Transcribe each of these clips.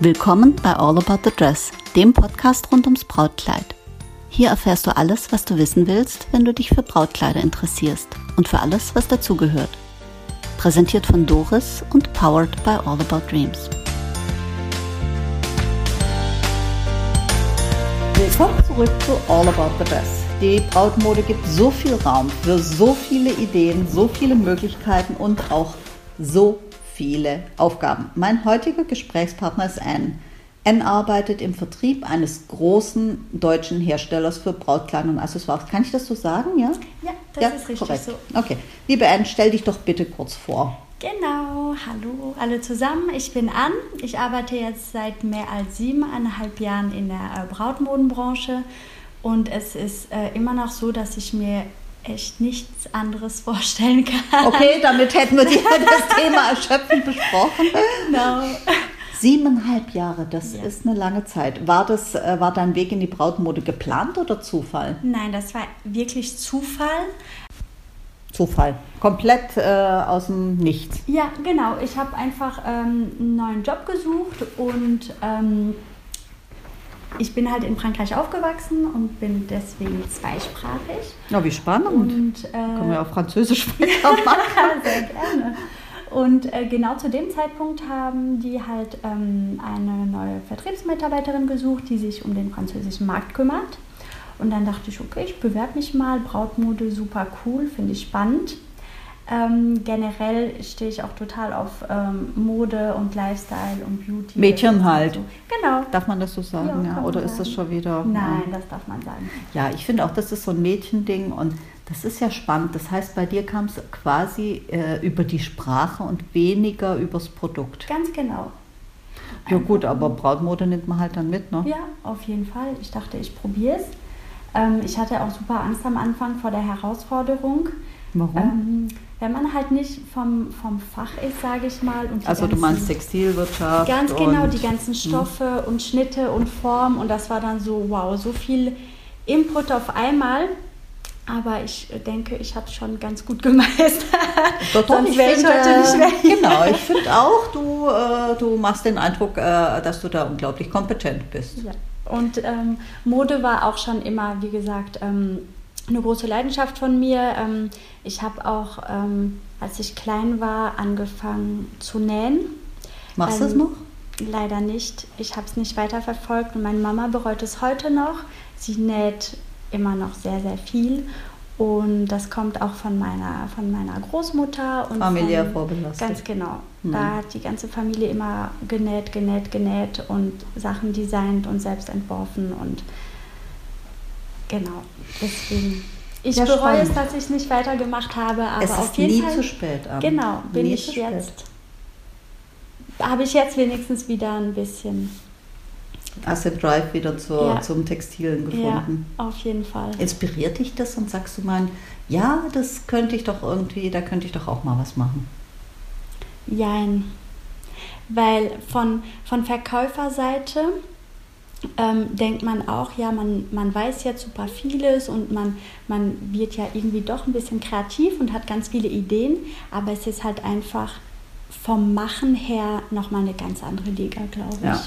Willkommen bei All About the Dress, dem Podcast rund ums Brautkleid. Hier erfährst du alles, was du wissen willst, wenn du dich für Brautkleider interessierst und für alles, was dazugehört. Präsentiert von Doris und powered by All About Dreams. Willkommen zurück zu All About the Dress. Die Brautmode gibt so viel Raum für so viele Ideen, so viele Möglichkeiten und auch so viele Aufgaben. Mein heutiger Gesprächspartner ist Anne. Anne arbeitet im Vertrieb eines großen deutschen Herstellers für Brautkleidung und Accessoires. Kann ich das so sagen, ja? Ja, das ja, ist richtig korrekt. so. Okay. Liebe Anne, stell dich doch bitte kurz vor. Genau, hallo alle zusammen. Ich bin Ann. Ich arbeite jetzt seit mehr als siebeneinhalb Jahren in der äh, Brautmodenbranche und es ist äh, immer noch so, dass ich mir echt nichts anderes vorstellen kann. Okay, damit hätten wir das Thema erschöpfend besprochen. Genau. Siebeneinhalb Jahre, das Ja. ist eine lange Zeit. War, das, äh, war dein Weg in die Brautmode geplant oder Zufall? Nein, das war wirklich Zufall. Zufall. Komplett äh, aus dem Nichts. Ja, genau. Ich habe einfach ähm, einen neuen Job gesucht und ähm, ich bin halt in Frankreich aufgewachsen und bin deswegen zweisprachig. Ja, wie spannend. Und, äh, Können wir auf Französisch weitermachen? Sehr gerne. Und äh, genau zu dem Zeitpunkt haben die halt ähm, eine neue Vertriebsmitarbeiterin gesucht, die sich um den französischen Markt kümmert. Und dann dachte ich, okay, ich bewerbe mich mal. Brautmode, super cool, finde ich spannend. Ähm, generell stehe ich auch total auf ähm, Mode und Lifestyle und Beauty. Mädchen halt. So. Genau. Darf man das so sagen? Ja, Ja, Oder ist das schon wieder. Nein, das darf man sagen. Ja, ich finde auch, das ist so ein Mädchending und das ist ja spannend. Das heißt, bei dir kam es quasi äh, über die Sprache und weniger übers Produkt. Ganz genau. Ja, gut, aber Brautmode nimmt man halt dann mit, ne? Ja, auf jeden Fall. Ich dachte, ich probiere es. Ähm, ich hatte auch super Angst am Anfang vor der Herausforderung. Warum? Ähm, wenn man halt nicht vom, vom Fach ist, sage ich mal. Und also, du ganzen- meinst Textilwirtschaft. Ganz genau, die ganzen Stoffe und Schnitte und Form. Und das war dann so, wow, so viel Input auf einmal. Aber ich denke, ich habe es schon ganz gut gemeistert. Doch, doch, Sonst ich wäre ich heute nicht mehr hier. Genau, ich finde auch, du, äh, du machst den Eindruck, äh, dass du da unglaublich kompetent bist. Ja. Und ähm, Mode war auch schon immer, wie gesagt, ähm, eine große Leidenschaft von mir. Ähm, ich habe auch, ähm, als ich klein war, angefangen zu nähen. Machst du es Ähm, noch? Leider nicht. Ich habe es nicht weiterverfolgt und meine Mama bereut es heute noch. Sie näht immer noch sehr, sehr viel. Und das kommt auch von meiner, von meiner Großmutter. Und Familiär vorbelastet. Ganz genau. Mhm. Da hat die ganze Familie immer genäht, genäht, genäht und Sachen designt und selbst entworfen. Und genau, deswegen. Ich Ja, bereue es, spannend. dass ich es nicht weitergemacht habe, aber es auf ist jeden nie Fall. zu spät. Anne. Genau, bin nie ich jetzt. Habe ich jetzt wenigstens wieder ein bisschen. Den Drive wieder zur, Ja. zum Textilen gefunden. Ja, auf jeden Fall. Inspiriert dich das und sagst du mal, ja, das könnte ich doch irgendwie, da könnte ich doch auch mal was machen. Jein. Weil von, von Verkäuferseite ähm, denkt man auch, ja, man, man weiß jetzt super vieles und man, man wird ja irgendwie doch ein bisschen kreativ und hat ganz viele Ideen, aber es ist halt einfach vom Machen her nochmal eine ganz andere Liga, glaube ich. Ja,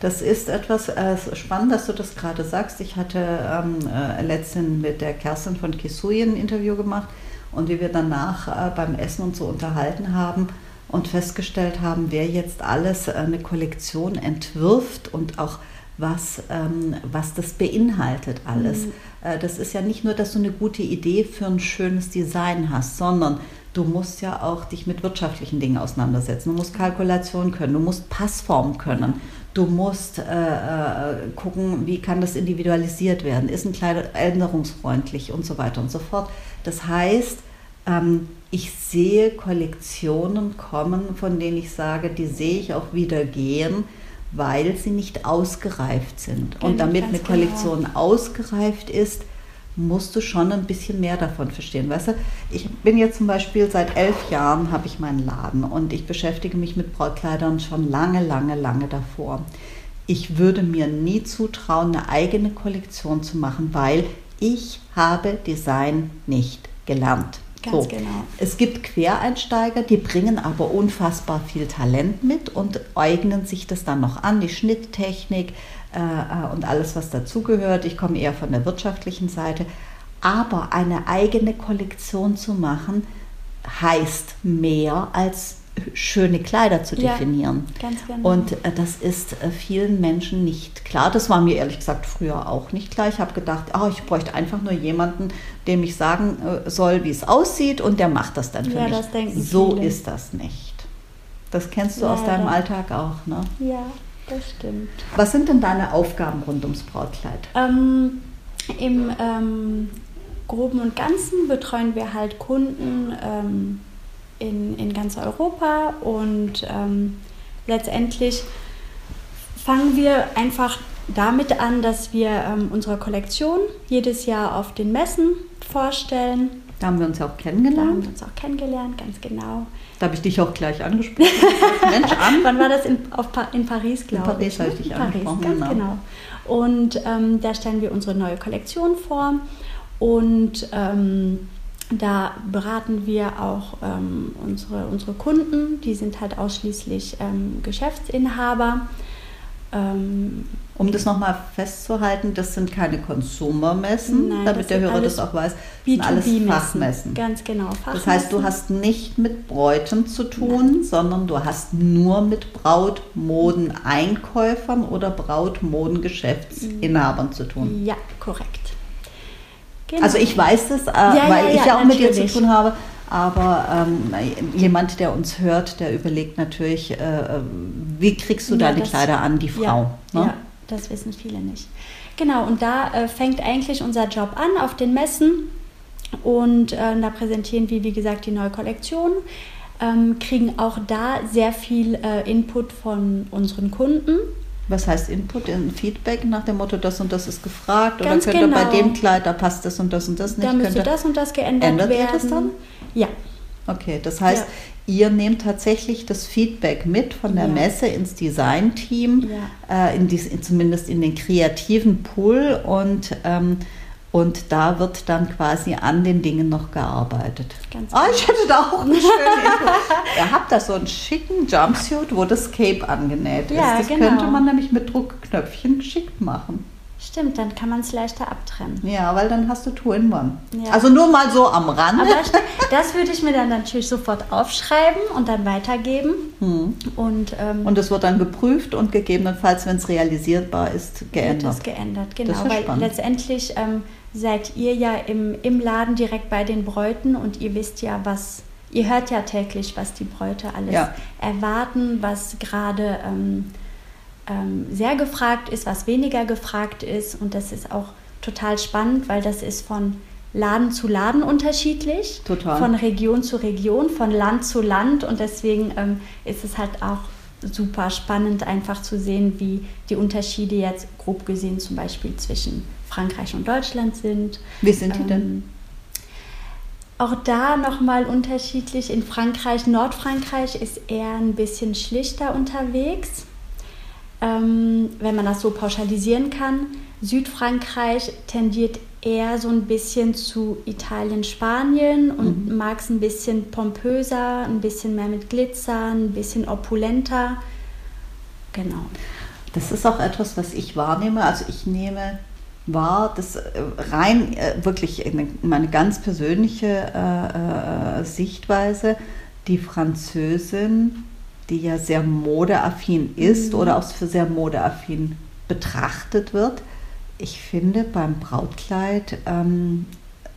das ist etwas äh, spannend, dass du das gerade sagst. Ich hatte ähm, äh, letztens mit der Kerstin von Kisui ein Interview gemacht und wie wir danach äh, beim Essen uns so unterhalten haben und festgestellt haben, wer jetzt alles äh, eine Kollektion entwirft und auch was, ähm, was das beinhaltet alles. Mhm. Äh, das ist ja nicht nur, dass du eine gute Idee für ein schönes Design hast, sondern du musst ja auch dich mit wirtschaftlichen Dingen auseinandersetzen. Du musst Kalkulation können, du musst Passform können, du musst äh, äh, gucken, wie kann das individualisiert werden, ist ein Kleid änderungsfreundlich und so weiter und so fort. Das heißt, ähm, ich sehe Kollektionen kommen, von denen ich sage, die sehe ich auch wieder gehen, weil sie nicht ausgereift sind. Und Genau, damit ganz eine genau. Kollektion ausgereift ist, musst du schon ein bisschen mehr davon verstehen. Weißt du, ich bin jetzt zum Beispiel seit elf Jahren habe ich meinen Laden und ich beschäftige mich mit Brautkleidern schon lange, lange, lange davor. Ich würde mir nie zutrauen, eine eigene Kollektion zu machen, weil ich habe Design nicht gelernt. Ganz so. genau. Es gibt Quereinsteiger, die bringen aber unfassbar viel Talent mit und eignen sich das dann noch an, die Schnitttechnik äh, äh und alles, was dazugehört. Ich komme eher von der wirtschaftlichen Seite. Aber eine eigene Kollektion zu machen, heißt mehr als schöne Kleider zu definieren. Ja, ganz genau. Und äh, das ist äh, vielen Menschen nicht klar. Das war mir ehrlich gesagt früher auch nicht klar. Ich habe gedacht, oh, ich bräuchte einfach nur jemanden, dem ich sagen äh, soll, wie es aussieht und der macht das dann für ja, mich. Das denken so viele. ist das nicht. Das kennst du ja, aus deinem Alltag auch, ne? Ja, das stimmt. Was sind denn deine Aufgaben rund ums Brautkleid? Ähm, Im ähm, Groben und Ganzen betreuen wir halt Kunden ähm, in, in ganz Europa und ähm, letztendlich fangen wir einfach damit an, dass wir ähm, unsere Kollektion jedes Jahr auf den Messen vorstellen. Da haben wir uns ja auch kennengelernt. Da haben wir uns auch kennengelernt, ganz genau. Da habe ich dich auch gleich angesprochen. Mensch, an. Wann war das? In, pa in Paris, glaube ich. In Paris habe ich dich in angesprochen. Paris, ganz genau. genau. Und ähm, da stellen wir unsere neue Kollektion vor. Und ähm, da beraten wir auch ähm, unsere, unsere Kunden, die sind halt ausschließlich ähm, Geschäftsinhaber. Ähm, um das nochmal festzuhalten, das sind keine Konsumermessen, Nein, damit der Hörer das auch weiß. Das sind alles Fachmessen. Ganz genau. Fachmessen. Das heißt, du hast nicht mit Bräuten zu tun, Nein. sondern du hast nur mit Brautmodeneinkäufern oder Brautmodengeschäftsinhabern zu tun. Ja, korrekt. Genau. Also ich weiß das, äh, ja, weil ja, ich ja auch natürlich. mit dir zu tun habe. Aber ähm, jemand, der uns hört, der überlegt natürlich, äh, wie kriegst du deine das, Kleider an, die Frau. Ne? Ja, das wissen viele nicht. Genau, und da äh, fängt eigentlich unser Job an auf den Messen. Und äh, da präsentieren wir, wie gesagt, die neue Kollektion. Ähm, kriegen auch da sehr viel äh, Input von unseren Kunden. Was heißt Input? Feedback nach dem Motto, das und das ist gefragt Ganz oder könnte genau. bei dem Kleid, da passt das und das und das nicht. Da müsste das und das geändert ändert werden. Ändert ihr das dann? Ja. Okay, das heißt, ja. ihr nehmt tatsächlich das Feedback mit von der ja. Messe ins Design-Team, ja. äh, in die, zumindest in den kreativen Pool und ähm, und da wird dann quasi an den Dingen noch gearbeitet. Ganz ah, ich hätte da auch eine schöne. Ihr habt da so einen schicken Jumpsuit, wo das Cape angenäht ist. Ja, das genau. könnte man nämlich mit Druckknöpfchen geschickt machen. Stimmt, dann kann man es leichter abtrennen. Ja, weil dann hast du Two in One. Ja. Also nur mal so am Rand. Aber das würde ich mir dann natürlich sofort aufschreiben und dann weitergeben. Hm. Und, ähm, und es wird dann geprüft und gegebenenfalls, wenn es realisierbar ist, geändert. Wird es geändert, genau. weil spannend. letztendlich ähm, seid ihr ja im, im Laden direkt bei den Bräuten und ihr wisst ja, was, ihr hört ja täglich, was die Bräute alles ja. erwarten, was gerade ähm, ähm, sehr gefragt ist, was weniger gefragt ist. Und das ist auch total spannend, weil das ist von Laden zu Laden unterschiedlich, Total. von Region zu Region, von Land zu Land. Und deswegen ähm, ist es halt auch super spannend, einfach zu sehen, wie die Unterschiede jetzt grob gesehen zum Beispiel zwischen Frankreich und Deutschland sind. Wie sind die ähm, denn? Auch da nochmal unterschiedlich. In Frankreich, Nordfrankreich ist eher ein bisschen schlichter unterwegs ähm, wenn man das so pauschalisieren kann. Südfrankreich tendiert eher so ein bisschen zu Italien, Spanien und mhm. mag es ein bisschen pompöser, ein bisschen mehr mit Glitzer, ein bisschen opulenter. Genau. Das ist auch etwas, was ich wahrnehme. Also ich nehme wahr, das äh, rein äh, wirklich meine ganz persönliche äh, Sichtweise, die Französin die ja sehr modeaffin ist mhm. oder auch für sehr modeaffin betrachtet wird. Ich finde, beim Brautkleid ähm,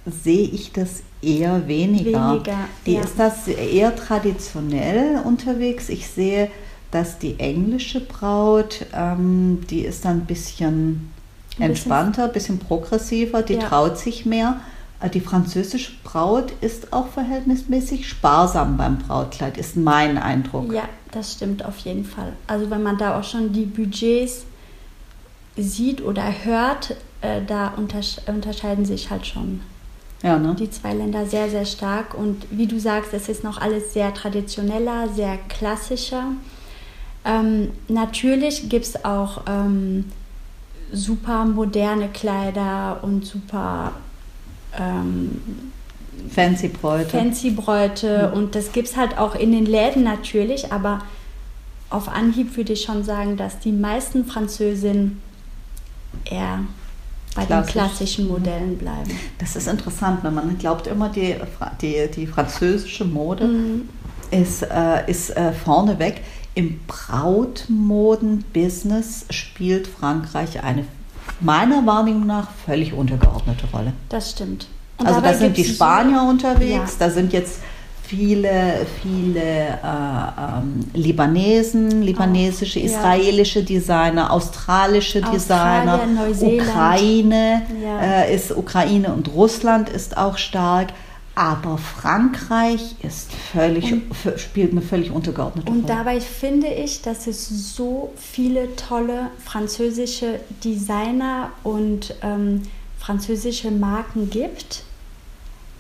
sehe ich das eher weniger. weniger die ja. ist das eher traditionell unterwegs. Ich sehe, dass die englische Braut, ähm, die ist dann ein bisschen entspannter, ein bisschen progressiver, die ja. traut sich mehr. Äh, die französische Braut ist auch verhältnismäßig sparsam beim Brautkleid, ist mein Eindruck. Ja, das stimmt auf jeden Fall. Also wenn man da auch schon die Budgets sieht oder hört, äh, da untersche unterscheiden sich halt schon ja, ne? die zwei Länder sehr, sehr stark. Und wie du sagst, es ist noch alles sehr traditioneller, sehr klassischer. Ähm, natürlich gibt es auch ähm, super moderne Kleider und super ähm, Fancy Bräute. Fancy Bräute mhm. und das gibt es halt auch in den Läden natürlich, aber auf Anhieb würde ich schon sagen, dass die meisten Französinnen eher bei Klassisch. den klassischen mhm. Modellen bleiben. Das ist interessant, wenn man glaubt immer, die, die, die französische Mode mhm. ist, äh, ist äh, vorneweg. Im Brautmoden-Business spielt Frankreich eine meiner Wahrnehmung nach völlig untergeordnete Rolle. Das stimmt. Und also da sind die Spanier so, unterwegs, ja. da sind jetzt viele, viele äh, ähm, Libanesen, libanesische, israelische ja. Designer, australische Designer, Ukraine ja. äh, ist Ukraine und Russland ist auch stark. Aber Frankreich ist völlig, und, spielt eine völlig untergeordnete Rolle. Und dabei finde ich, dass es so viele tolle französische Designer und ähm, französische Marken gibt,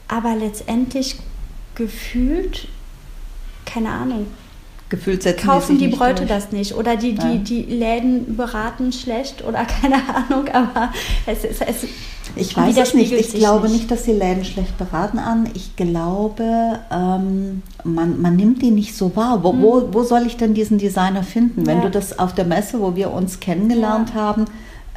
aber letztendlich gefühlt, keine Ahnung, Gefühlt kaufen die Bräute durch. das nicht oder die, die, ja. die Läden beraten schlecht oder keine Ahnung, aber es ist. Es ich weiß es nicht. Ich glaube nicht. nicht, dass die Läden schlecht beraten an. Ich glaube, ähm, man, man nimmt die nicht so wahr. Wo, hm. wo, wo soll ich denn diesen Designer finden? Wenn ja. du das auf der Messe, wo wir uns kennengelernt ja. haben,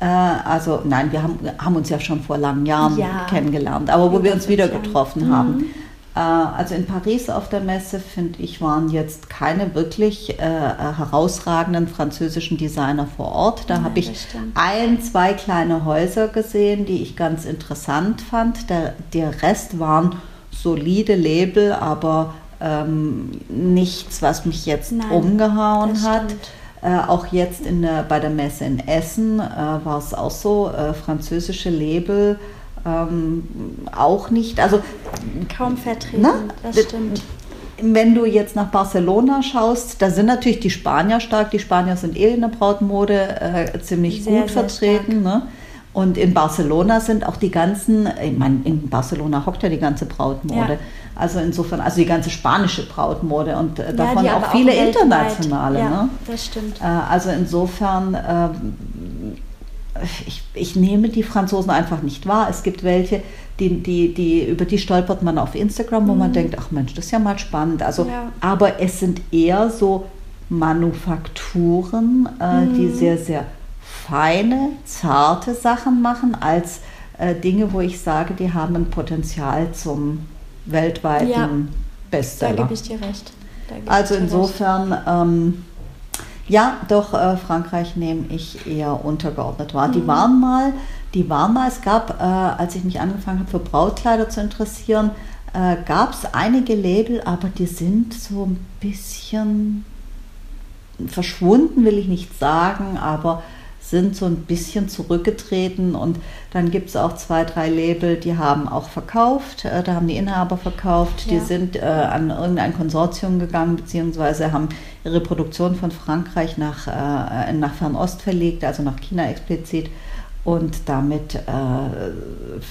äh, also nein, wir haben, haben uns ja schon vor langen Jahren kennengelernt, aber wo wir uns wieder getroffen mhm. haben äh, also in Paris auf der Messe, finde ich, waren jetzt keine wirklich äh, herausragenden französischen Designer vor Ort. Da ja, habe ich ein, zwei kleine Häuser gesehen, die ich ganz interessant fand. Der, der Rest waren solide Label, aber ähm, nichts, was mich jetzt Nein, umgehauen hat. Äh, auch jetzt in der, bei der Messe in Essen äh, war es auch so, äh, französische Label ähm, auch nicht. Also kaum vertreten, na, ne? das stimmt. Wenn du jetzt nach Barcelona schaust, da sind natürlich die Spanier stark. Die Spanier sind eh in der Brautmode äh, ziemlich sehr, gut sehr vertreten. Ne? Und in Barcelona sind auch die ganzen, ich meine, in Barcelona hockt ja die ganze Brautmode. Ja. Also insofern, also die ganze spanische Brautmode und äh, davon ja, auch viele auch internationale. Ja, ne? das stimmt. Äh, also insofern ähm, ich, ich, nehme die Franzosen einfach nicht wahr. Es gibt welche, die, die, die, über die stolpert man auf Instagram, wo mhm. man denkt, ach Mensch, das ist ja mal spannend. Also, ja. Aber es sind eher so Manufakturen, äh, mhm. die sehr, sehr feine, zarte Sachen machen, als äh, Dinge, wo ich sage, die haben ein Potenzial zum weltweiten ja. Bestseller. Da gebe ich dir recht. Also insofern... Ähm, ja, doch, äh, Frankreich nehme ich eher untergeordnet wahr. Mhm. Die waren mal, die waren mal, es gab, äh, als ich mich angefangen habe, für Brautkleider zu interessieren, äh, gab es einige Label, aber die sind so ein bisschen verschwunden, will ich nicht sagen, aber sind so ein bisschen zurückgetreten und dann gibt es auch zwei, drei Label, die haben auch verkauft, äh, da haben die Inhaber verkauft, ja. die sind äh, an irgendein Konsortium gegangen, beziehungsweise haben ihre Produktion von Frankreich nach, äh, nach Fernost verlegt, also nach China explizit und damit äh,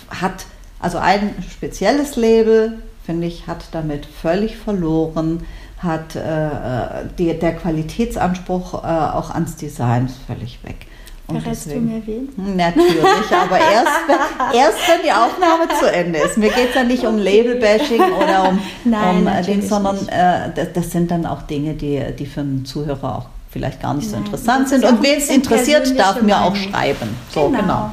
hat, also ein spezielles Label, finde ich, hat damit völlig verloren, hat äh, äh die, der Qualitätsanspruch auch ans Design völlig weg. Verrätst du mir wen? Natürlich, aber erst, erst wenn die Aufnahme zu Ende ist. Mir geht es ja nicht um Label-Bashing oder um, Nein, um den, sondern äh, das, das, sind dann auch Dinge, die, die für einen Zuhörer auch vielleicht gar nicht Nein, so interessant sind. Und wen es interessiert, darf mir auch schreiben. So, genau. genau.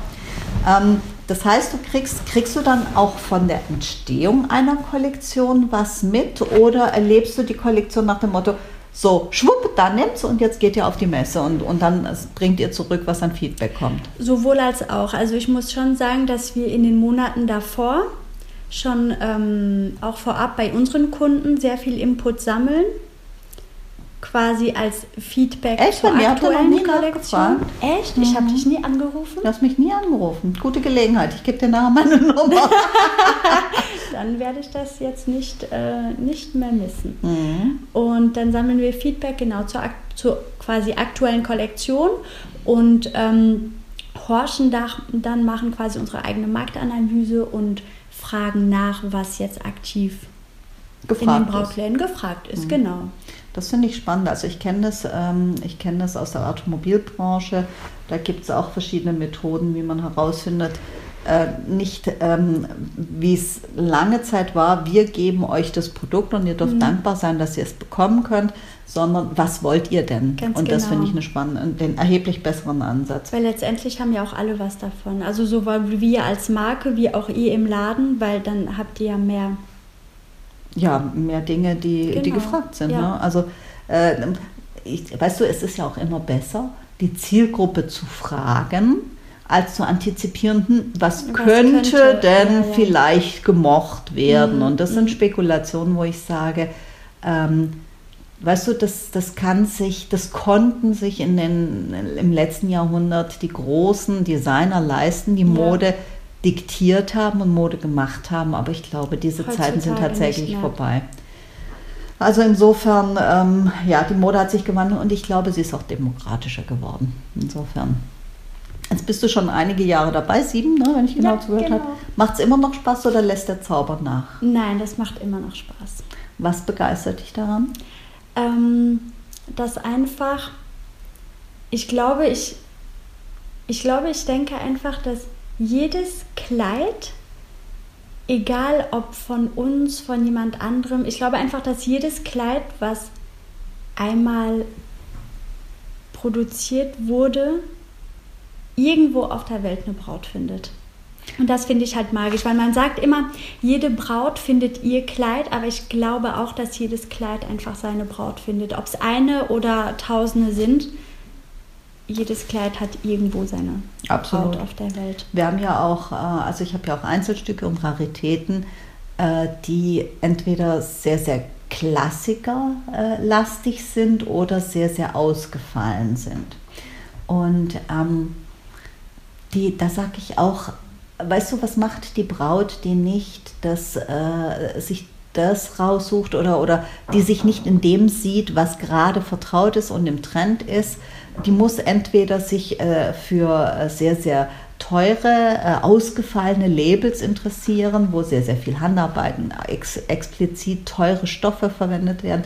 Ähm, das heißt, du kriegst, kriegst du dann auch von der Entstehung einer Kollektion was mit oder erlebst du die Kollektion nach dem Motto, so, schwupp, da nimmt's und jetzt geht ihr auf die Messe und, und dann bringt ihr zurück, was an Feedback kommt. Sowohl als auch. Also ich muss schon sagen, dass wir in den Monaten davor schon ähm, auch vorab bei unseren Kunden sehr viel Input sammeln quasi als Feedback Echt? zur Mir aktuellen nie Kollektion. Echt? Ich habe mhm. dich nie angerufen? Du hast mich nie angerufen. Gute Gelegenheit. Ich gebe dir nachher meine Nummer. dann werde ich das jetzt nicht, äh, nicht mehr missen. Mhm. Und dann sammeln wir Feedback genau zur, zur quasi aktuellen Kollektion und ähm, horchen da, dann, machen quasi unsere eigene Marktanalyse und fragen nach, was jetzt aktiv gefragt in den Brautläden gefragt ist. Mhm. Genau. Das finde ich spannend. Also ich kenne das, ähm, ich das aus der Automobilbranche. Da gibt es auch verschiedene Methoden, wie man herausfindet, äh, nicht, ähm, wie es lange Zeit war, wir geben euch das Produkt und ihr dürft mhm. dankbar sein, dass ihr es bekommen könnt, sondern was wollt ihr denn? Ganz und das genau. finde ich eine spannende, den erheblich besseren Ansatz. Weil letztendlich haben ja auch alle was davon. Also sowohl wir als Marke wie auch ihr im Laden, weil dann habt ihr ja mehr. Ja, mehr Dinge, die, Genau. die gefragt sind. Ja. Ne? Also, äh, ich, weißt du, es ist ja auch immer besser, die Zielgruppe zu fragen, als zu antizipieren, was, Was könnte, könnte, denn ja, ja. vielleicht gemocht werden. Mhm, Und das sind mhm. Spekulationen, wo ich sage, ähm, weißt du, das, das kann sich, das konnten sich in den, im letzten Jahrhundert die großen Designer leisten, die Ja. Mode diktiert haben und Mode gemacht haben. Aber ich glaube, diese Zeiten sind Heutzutage tatsächlich vorbei. Also insofern, ähm, ja, die Mode hat sich gewandelt und ich glaube, sie ist auch demokratischer geworden. Insofern. Jetzt bist du schon einige Jahre dabei, sieben, ne, wenn ich genau Ja, zugehört genau. habe. Macht es immer noch Spaß oder lässt der Zauber nach? Nein, das macht immer noch Spaß. Was begeistert dich daran? Ähm, das einfach, ich glaube, ich, ich glaube, ich denke einfach, dass jedes Kleid, egal ob von uns, von jemand anderem, ich glaube einfach, dass jedes Kleid, was einmal produziert wurde, irgendwo auf der Welt eine Braut findet. Und das finde ich halt magisch, weil man sagt immer, jede Braut findet ihr Kleid, aber ich glaube auch, dass jedes Kleid einfach seine Braut findet. Ob es eine oder tausende sind, jedes Kleid hat irgendwo seine Absolut. Braut auf der Welt. Wir haben ja auch, äh, also ich habe ja auch Einzelstücke und Raritäten, äh, die entweder sehr, sehr klassikerlastig sind oder sehr, sehr ausgefallen sind. Und ähm, die, da sage ich auch, weißt du, was macht die Braut, die nicht das, äh, sich das raussucht oder, oder die sich nicht in dem sieht, was gerade vertraut ist und im Trend ist? Die muss entweder sich äh, für äh, sehr, sehr teure, äh, ausgefallene Labels interessieren, wo sehr, sehr viel Handarbeiten, ex explizit teure Stoffe verwendet werden.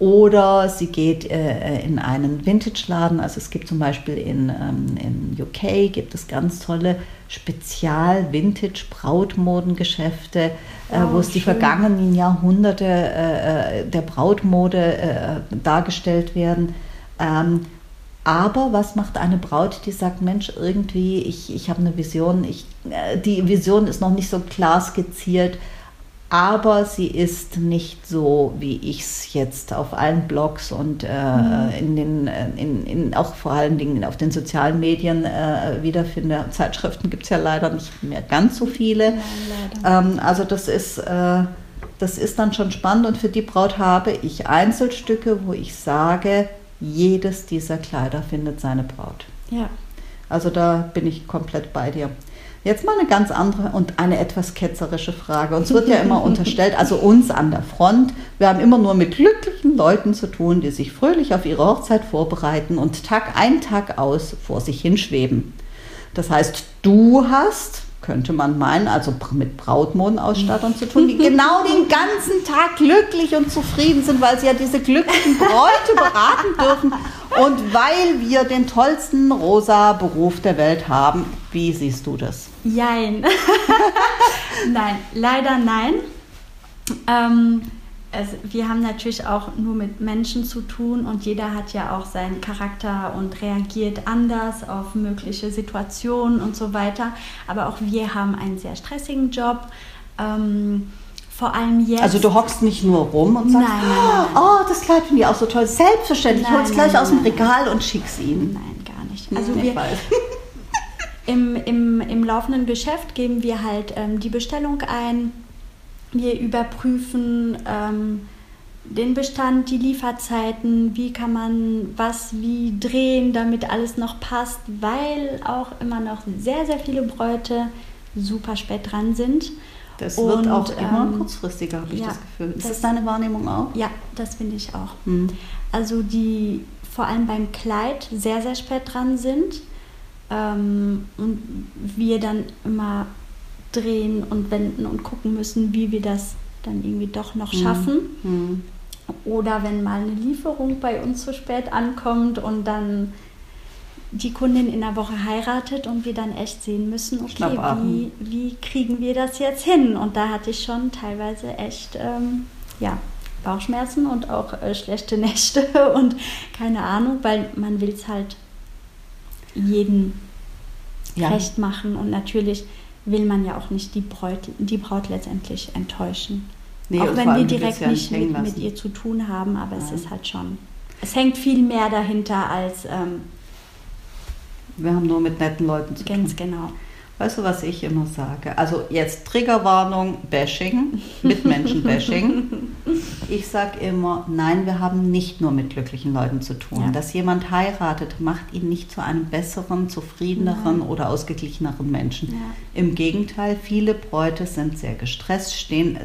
Oder sie geht äh, in einen Vintage-Laden. Also es gibt zum Beispiel in, ähm, in UK gibt es ganz tolle Spezial-Vintage-Brautmodengeschäfte, äh, Wow, wo es die schön. vergangenen Jahrhunderte äh, äh, der Brautmode äh, dargestellt werden. Ähm, aber was macht eine Braut, die sagt, Mensch, irgendwie, ich, ich habe eine Vision, ich, äh, die Vision ist noch nicht so klar skizziert, aber sie ist nicht so, wie ich es jetzt auf allen Blogs und äh, in den, äh, in, in, auch vor allen Dingen auf den sozialen Medien äh, wiederfinde. Zeitschriften gibt es ja leider nicht mehr ganz so viele. Leider. Ähm, also das ist, äh, das ist dann schon spannend und für die Braut habe ich Einzelstücke, wo ich sage, jedes dieser Kleider findet seine Braut. Ja. Also da bin ich komplett bei dir. Jetzt mal eine ganz andere und eine etwas ketzerische Frage. Uns wird ja immer unterstellt, also uns an der Front, wir haben immer nur mit glücklichen Leuten zu tun, die sich fröhlich auf ihre Hochzeit vorbereiten und Tag ein, Tag aus vor sich hinschweben. Das heißt, du hast, könnte man meinen, also mit Brautmodenausstattern zu tun, die genau den ganzen Tag glücklich und zufrieden sind, weil sie ja diese glücklichen Bräute beraten dürfen und weil wir den tollsten rosa Beruf der Welt haben. Wie siehst du das? Jein. nein, leider nein. Ähm, also wir haben natürlich auch nur mit Menschen zu tun und jeder hat ja auch seinen Charakter und reagiert anders auf mögliche Situationen und so weiter. Aber auch wir haben einen sehr stressigen Job. Ähm, vor allem jetzt. Also du hockst nicht nur rum und sagst, Nein, nein, nein, oh, das Kleid finde ich auch so toll. Selbstverständlich, hol's gleich aus dem. Regal und schick's ihnen. Nein, gar nicht. Also Ich wir. Im, im, Im laufenden Geschäft geben wir halt ähm, die Bestellung ein. Wir überprüfen ähm, den Bestand, die Lieferzeiten, wie kann man was wie drehen, damit alles noch passt, weil auch immer noch sehr, sehr viele Bräute super spät dran sind. Das Und, wird auch immer ähm, kurzfristiger, habe ich ja, das Gefühl. Ist das- das deine Wahrnehmung auch? Ja, das finde ich auch. Hm. Also die vor allem beim Kleid sehr, sehr spät dran sind. Ähm, und wir dann immer drehen und wenden und gucken müssen, wie wir das dann irgendwie doch noch schaffen. Hm. Oder wenn mal eine Lieferung bei uns zu spät ankommt und dann die Kundin in der Woche heiratet und wir dann echt sehen müssen, okay, wie, wie kriegen wir das jetzt hin? Und da hatte ich schon teilweise echt, ähm, ja, Bauchschmerzen und auch äh, schlechte Nächte und keine Ahnung, weil man will es halt jeden ja. recht machen und natürlich will man ja auch nicht die Braut, die Braut letztendlich enttäuschen. Nee, auch wenn wir direkt nicht mit, mit, ihr zu tun haben, aber ja. es ist halt schon, es hängt viel mehr dahinter als... Ähm, wir haben nur mit netten Leuten zu ganz tun. Ganz genau. Weißt du, was ich immer sage? Also jetzt Triggerwarnung, Bashing, Mitmenschen-Bashing. Ich sage immer, nein, wir haben nicht nur mit glücklichen Leuten zu tun. Ja. Dass jemand heiratet, macht ihn nicht zu einem besseren, zufriedeneren nein. oder ausgeglicheneren Menschen. Ja. Im Gegenteil, viele Bräute sind sehr gestresst, stehen,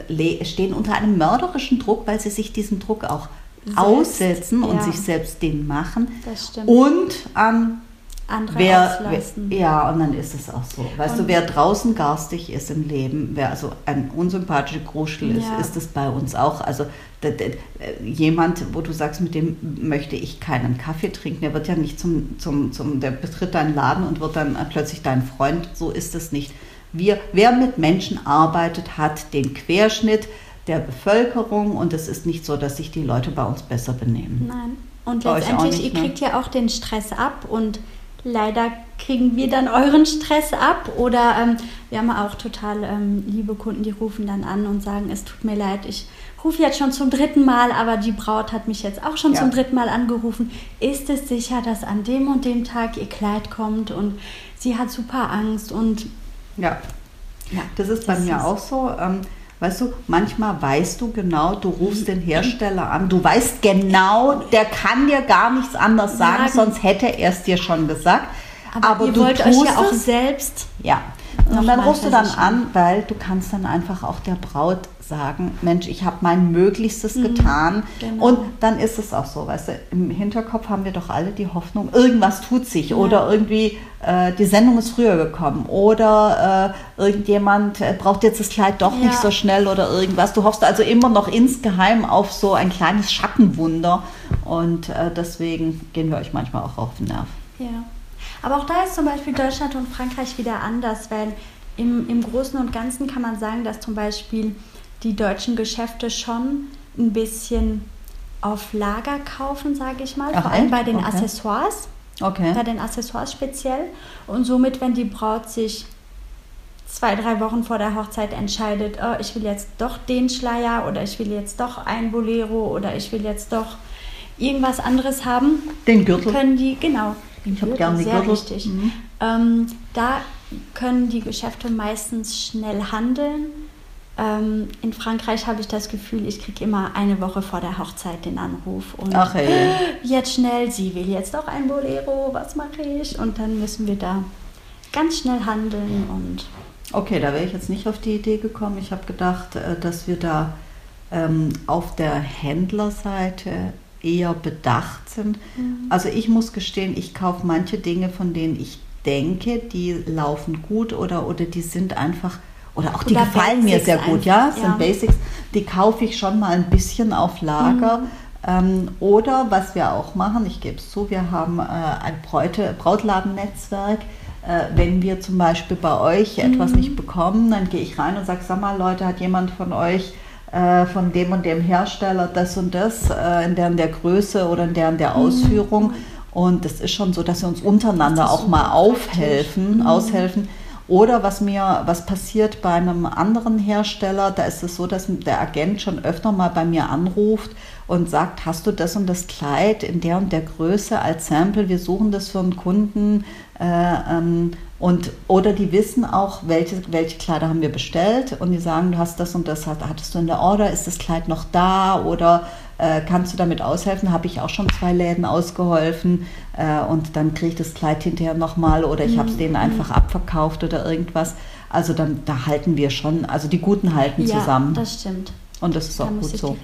stehen unter einem mörderischen Druck, weil sie sich diesen Druck auch selbst, aussetzen und ja. sich selbst den machen. Das stimmt. Und an andere wer, auslassen. Wer, ja, und dann ist es auch so. Weißt und du, wer draußen garstig ist im Leben, wer also ein unsympathischer Gruschel ist, ja. ist es bei uns auch. Also jemand, wo du sagst, mit dem möchte ich keinen Kaffee trinken, der wird ja nicht zum, zum, zum der betritt deinen Laden und wird dann plötzlich dein Freund. So ist es nicht. Wir, wer mit Menschen arbeitet, hat den Querschnitt der Bevölkerung und es ist nicht so, dass sich die Leute bei uns besser benehmen. Nein. Und letztendlich, nicht, ihr kriegt ne? ja auch den Stress ab und leider kriegen wir dann euren Stress ab. Oder ähm, wir haben auch total ähm, liebe Kunden, die rufen dann an und sagen, es tut mir leid, ich rufe jetzt schon zum dritten Mal, aber die Braut hat mich jetzt auch schon ja. zum dritten Mal angerufen. Ist es sicher, dass an dem und dem Tag ihr Kleid kommt und sie hat super Angst und ja, ja das ist bei mir ist auch so. Ähm, Weißt du, manchmal weißt du genau, du rufst den Hersteller an, du weißt genau, der kann dir gar nichts anderes sagen, sagen. sonst hätte er es dir schon gesagt. Aber, Aber ihr wollt euch ja auch selbst. Ja. Und dann rufst du dann an, weil du kannst dann einfach auch der Braut sagen, Mensch, ich habe mein Möglichstes mhm, getan. Genau. Und dann ist es auch so, weißt du, im Hinterkopf haben wir doch alle die Hoffnung, irgendwas tut sich ja. oder irgendwie äh, die Sendung ist früher gekommen oder äh, irgendjemand äh, braucht jetzt das Kleid doch ja. nicht so schnell oder irgendwas. Du hoffst also immer noch insgeheim auf so ein kleines Schattenwunder und äh, deswegen gehen wir euch manchmal auch auf den Nerv. Ja. Aber auch da ist zum Beispiel Deutschland und Frankreich wieder anders, weil im, im Großen und Ganzen kann man sagen, dass zum Beispiel die deutschen Geschäfte schon ein bisschen auf Lager kaufen, sage ich mal, Ach, vor allem echt? bei den okay. Accessoires. Okay. Bei den Accessoires speziell. Und somit, wenn die Braut sich zwei, drei Wochen vor der Hochzeit entscheidet, oh, ich will jetzt doch den Schleier oder ich will jetzt doch ein Bolero oder ich will jetzt doch irgendwas anderes haben. Den Gürtel. Können die, genau. Den ich habe gerne sehr Gürtel. wichtig. Mhm. Ähm, da können die Geschäfte meistens schnell handeln ähm, in Frankreich habe ich das Gefühl, ich kriege immer eine Woche vor der Hochzeit den Anruf und Ach, hey. jetzt schnell, sie will jetzt auch ein Bolero, was mache ich? Und dann müssen wir da ganz schnell handeln und Okay, da wäre ich jetzt nicht auf die Idee gekommen. Ich habe gedacht, äh, dass wir da ähm, auf der Händlerseite eher bedacht sind. Mhm. Also ich muss gestehen, ich kaufe manche Dinge, von denen ich denke, die laufen gut oder, oder die sind einfach oder auch die oder gefallen Basics mir sehr gut, ja, sind ja. Basics, die kaufe ich schon mal ein bisschen auf Lager. Mhm. Ähm, oder was wir auch machen, ich gebe es zu, wir haben äh, ein Bräute, Brautladennetzwerk. Äh, wenn wir zum Beispiel bei euch mhm. etwas nicht bekommen, dann gehe ich rein und sage, sag mal Leute, hat jemand von euch äh, von dem und dem Hersteller das und das äh, in der und der Größe oder in der und der mhm. Ausführung. Mhm. Und das ist schon so, dass wir uns untereinander auch mal aufhelfen, mhm. aushelfen oder was mir, was passiert bei einem anderen Hersteller, da ist es so, dass der Agent schon öfter mal bei mir anruft und sagt, hast du das und das Kleid in der und der Größe als Sample, wir suchen das für einen Kunden. Äh, ähm, und, oder die wissen auch, welche, welche Kleider haben wir bestellt und die sagen, du hast das und das, hattest du in der Order, ist das Kleid noch da oder äh, kannst du damit aushelfen? Habe ich auch schon zwei Läden ausgeholfen äh, und dann kriege ich das Kleid hinterher nochmal oder ich habe es mhm. denen einfach abverkauft oder irgendwas. Also dann, da halten wir schon, also die Guten halten ja, zusammen. das stimmt. Und das ist da auch gut so.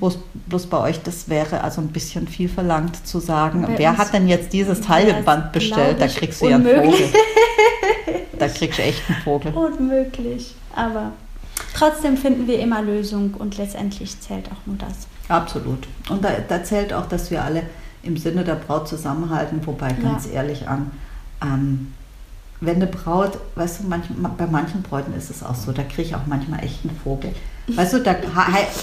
Bloß, bloß, bei euch, das wäre also ein bisschen viel verlangt zu sagen, bei wer hat denn jetzt dieses Teilband bestellt? Da kriegst du ja einen Vogel. da kriegst du echt einen Vogel. Unmöglich. Aber trotzdem finden wir immer Lösungen und letztendlich zählt auch nur das. Absolut. Und da, da zählt auch, dass wir alle im Sinne der Braut zusammenhalten, wobei ganz ja. ehrlich an, ähm, wenn eine Braut, weißt du, manch, bei manchen Bräuten ist es auch so, da kriege ich auch manchmal echt einen Vogel. Weißt du, da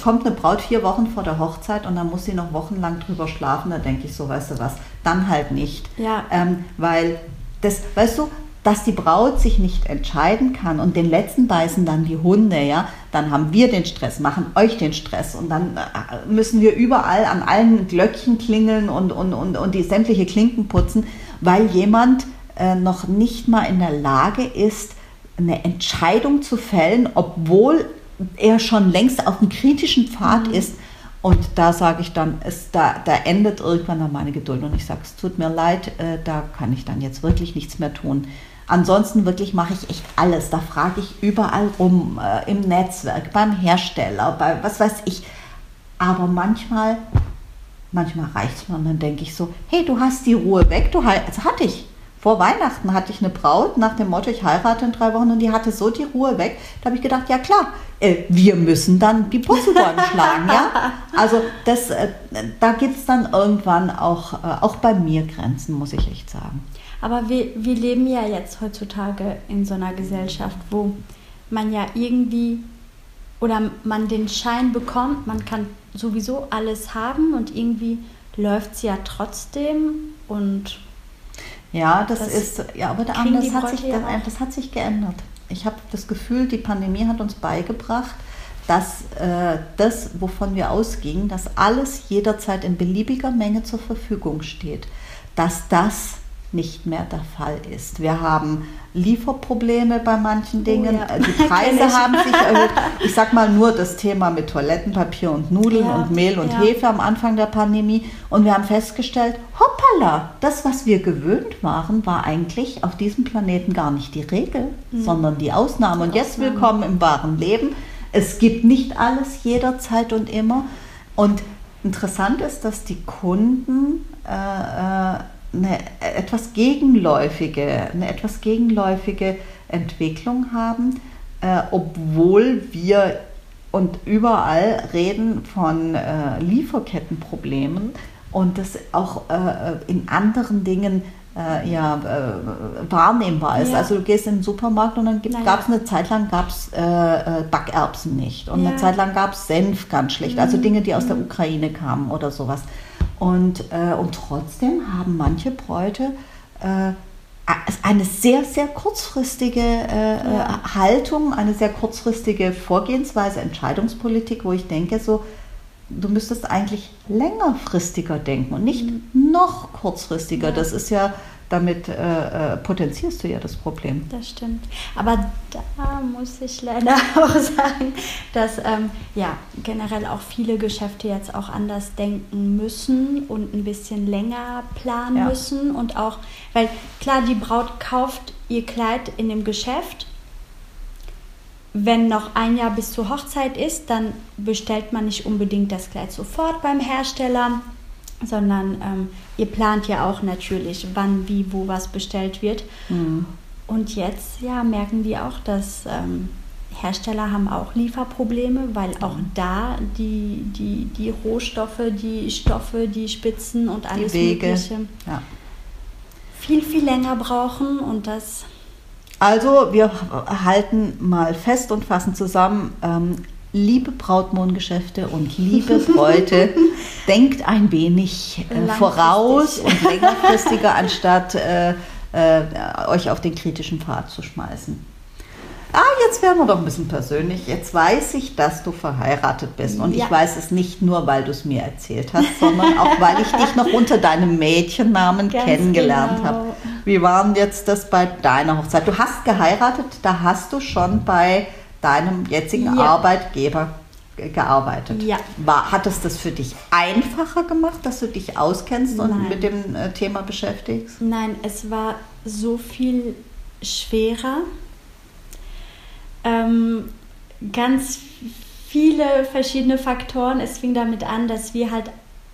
kommt eine Braut vier Wochen vor der Hochzeit und dann muss sie noch wochenlang drüber schlafen, da denke ich so, weißt du was, dann halt nicht. Ja. Ähm, weil das, weißt du, dass die Braut sich nicht entscheiden kann und den letzten beißen dann die Hunde, ja, dann haben wir den Stress, machen euch den Stress und dann äh, müssen wir überall an allen Glöckchen klingeln und, und, und, und die sämtliche Klinken putzen, weil jemand äh, noch nicht mal in der Lage ist, eine Entscheidung zu fällen, obwohl er schon längst auf einem kritischen Pfad mhm. ist. Und da sage ich dann, es, da, da endet irgendwann dann meine Geduld und ich sage, es tut mir leid, äh, da kann ich dann jetzt wirklich nichts mehr tun. Ansonsten wirklich mache ich echt alles. Da frage ich überall rum, äh, im Netzwerk, beim Hersteller, bei was weiß ich. Aber manchmal, manchmal reicht es mir und dann denke ich so, hey, du hast die Ruhe weg, du also hatte ich. Vor Weihnachten hatte ich eine Braut nach dem Motto, ich heirate in drei Wochen und die hatte so die Ruhe weg. Da habe ich gedacht, ja klar, äh, wir müssen dann die Purzelbäume schlagen. Ja? Also das, äh, da gibt es dann irgendwann auch, äh, auch bei mir Grenzen, muss ich echt sagen. Aber wir, wir leben ja jetzt heutzutage in so einer Gesellschaft, wo man ja irgendwie oder man den Schein bekommt, man kann sowieso alles haben und irgendwie läuft es ja trotzdem und ja, das, das ist, ja, aber der das, hat sich, das, das, hat sich geändert. Ich habe das Gefühl, die Pandemie hat uns beigebracht, dass äh, das, wovon wir ausgingen, dass alles jederzeit in beliebiger Menge zur Verfügung steht, dass das nicht mehr der Fall ist. Wir haben Lieferprobleme bei manchen Dingen, oh ja. die Preise haben sich erhöht. Ich sag mal nur das Thema mit Toilettenpapier und Nudeln ja. und Mehl und ja. Hefe am Anfang der Pandemie und wir haben festgestellt, hoppala, das, was wir gewöhnt waren, war eigentlich auf diesem Planeten gar nicht die Regel, mhm. sondern die Ausnahme. Und jetzt willkommen im wahren Leben. Es gibt nicht alles jederzeit und immer. Und interessant ist, dass die Kunden äh, äh, eine etwas gegenläufige, eine etwas gegenläufige Entwicklung haben, äh, obwohl wir und überall reden von äh, Lieferkettenproblemen und das auch äh, in anderen Dingen äh, ja, äh, wahrnehmbar ist. Ja. Also du gehst in den Supermarkt und dann gab es eine Zeit lang gab's, äh, äh, Backerbsen nicht und ja. eine Zeit lang gab es Senf ganz schlecht, also mhm. Dinge, die aus der mhm. Ukraine kamen oder sowas. Und, äh, und trotzdem haben manche Bräute äh, eine sehr, sehr kurzfristige äh, ja. Haltung, eine sehr kurzfristige Vorgehensweise, Entscheidungspolitik, wo ich denke, so, du müsstest eigentlich längerfristiger denken und nicht mhm. noch kurzfristiger. Ja. Das ist ja damit äh, äh, potenzierst du ja das Problem. Das stimmt. Aber da muss ich leider auch sagen, dass ähm, ja, generell auch viele Geschäfte jetzt auch anders denken müssen und ein bisschen länger planen ja. müssen. Und auch, weil klar, die Braut kauft ihr Kleid in dem Geschäft. Wenn noch ein Jahr bis zur Hochzeit ist, dann bestellt man nicht unbedingt das Kleid sofort beim Hersteller, sondern ähm, ihr plant ja auch natürlich, wann, wie, wo was bestellt wird. Mhm. Und jetzt ja, merken die auch, dass ähm, Hersteller haben auch Lieferprobleme, weil auch mhm. da die, die, die Rohstoffe, die Stoffe, die Spitzen und alles die Wege. Mögliche ja. viel, viel länger brauchen und das. Also wir halten mal fest und fassen zusammen, ähm, liebe Brautmohngeschäfte und liebe Bräute, denkt ein wenig äh, voraus und längerfristiger, anstatt äh, äh, euch auf den kritischen Pfad zu schmeißen. Ah, jetzt werden wir doch ein bisschen persönlich. Jetzt weiß ich, dass du verheiratet bist. Und ja. ich weiß es nicht nur, weil du es mir erzählt hast, sondern auch, weil ich dich noch unter deinem Mädchennamen Ganz kennengelernt genau. habe. Wie war denn jetzt das bei deiner Hochzeit? Du hast geheiratet, da hast du schon bei deinem jetzigen ja. Arbeitgeber gearbeitet. Ja. War, hat es das für dich einfacher gemacht, dass du dich auskennst Nein. und mit dem äh, Thema beschäftigst? Nein, es war so viel schwerer. Ähm, ganz viele verschiedene Faktoren. Es fing damit an, dass wir halt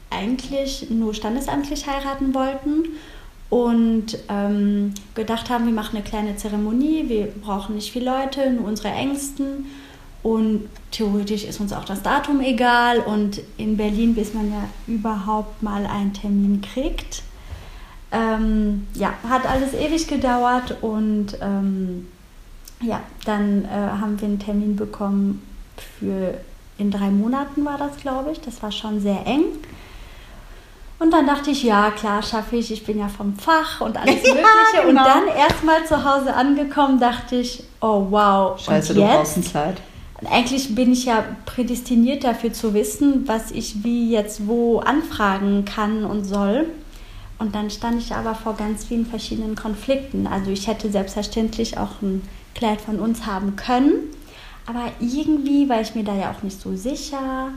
eigentlich nur standesamtlich heiraten wollten und ähm, gedacht haben, wir machen eine kleine Zeremonie, wir brauchen nicht viele Leute, nur unsere Ängsten. Und theoretisch ist uns auch das Datum egal. Und in Berlin, bis man ja überhaupt mal einen Termin kriegt, ähm, ja, hat alles ewig gedauert. Und ähm, ja, dann äh, haben wir einen Termin bekommen für in drei Monaten war das, glaube ich. Das war schon sehr eng. Und dann dachte ich, ja, klar, schaffe ich. Ich bin ja vom Fach und alles Mögliche. ja, genau. Und dann erstmal zu Hause angekommen, dachte ich, oh wow. Scheiße, und jetzt, du brauchst Zeit. Eigentlich bin ich ja prädestiniert dafür zu wissen, was ich wie jetzt wo anfragen kann und soll. Und dann stand ich aber vor ganz vielen verschiedenen Konflikten. Also ich hätte selbstverständlich auch ein Kleid von uns haben können. Aber irgendwie war ich mir da ja auch nicht so sicher.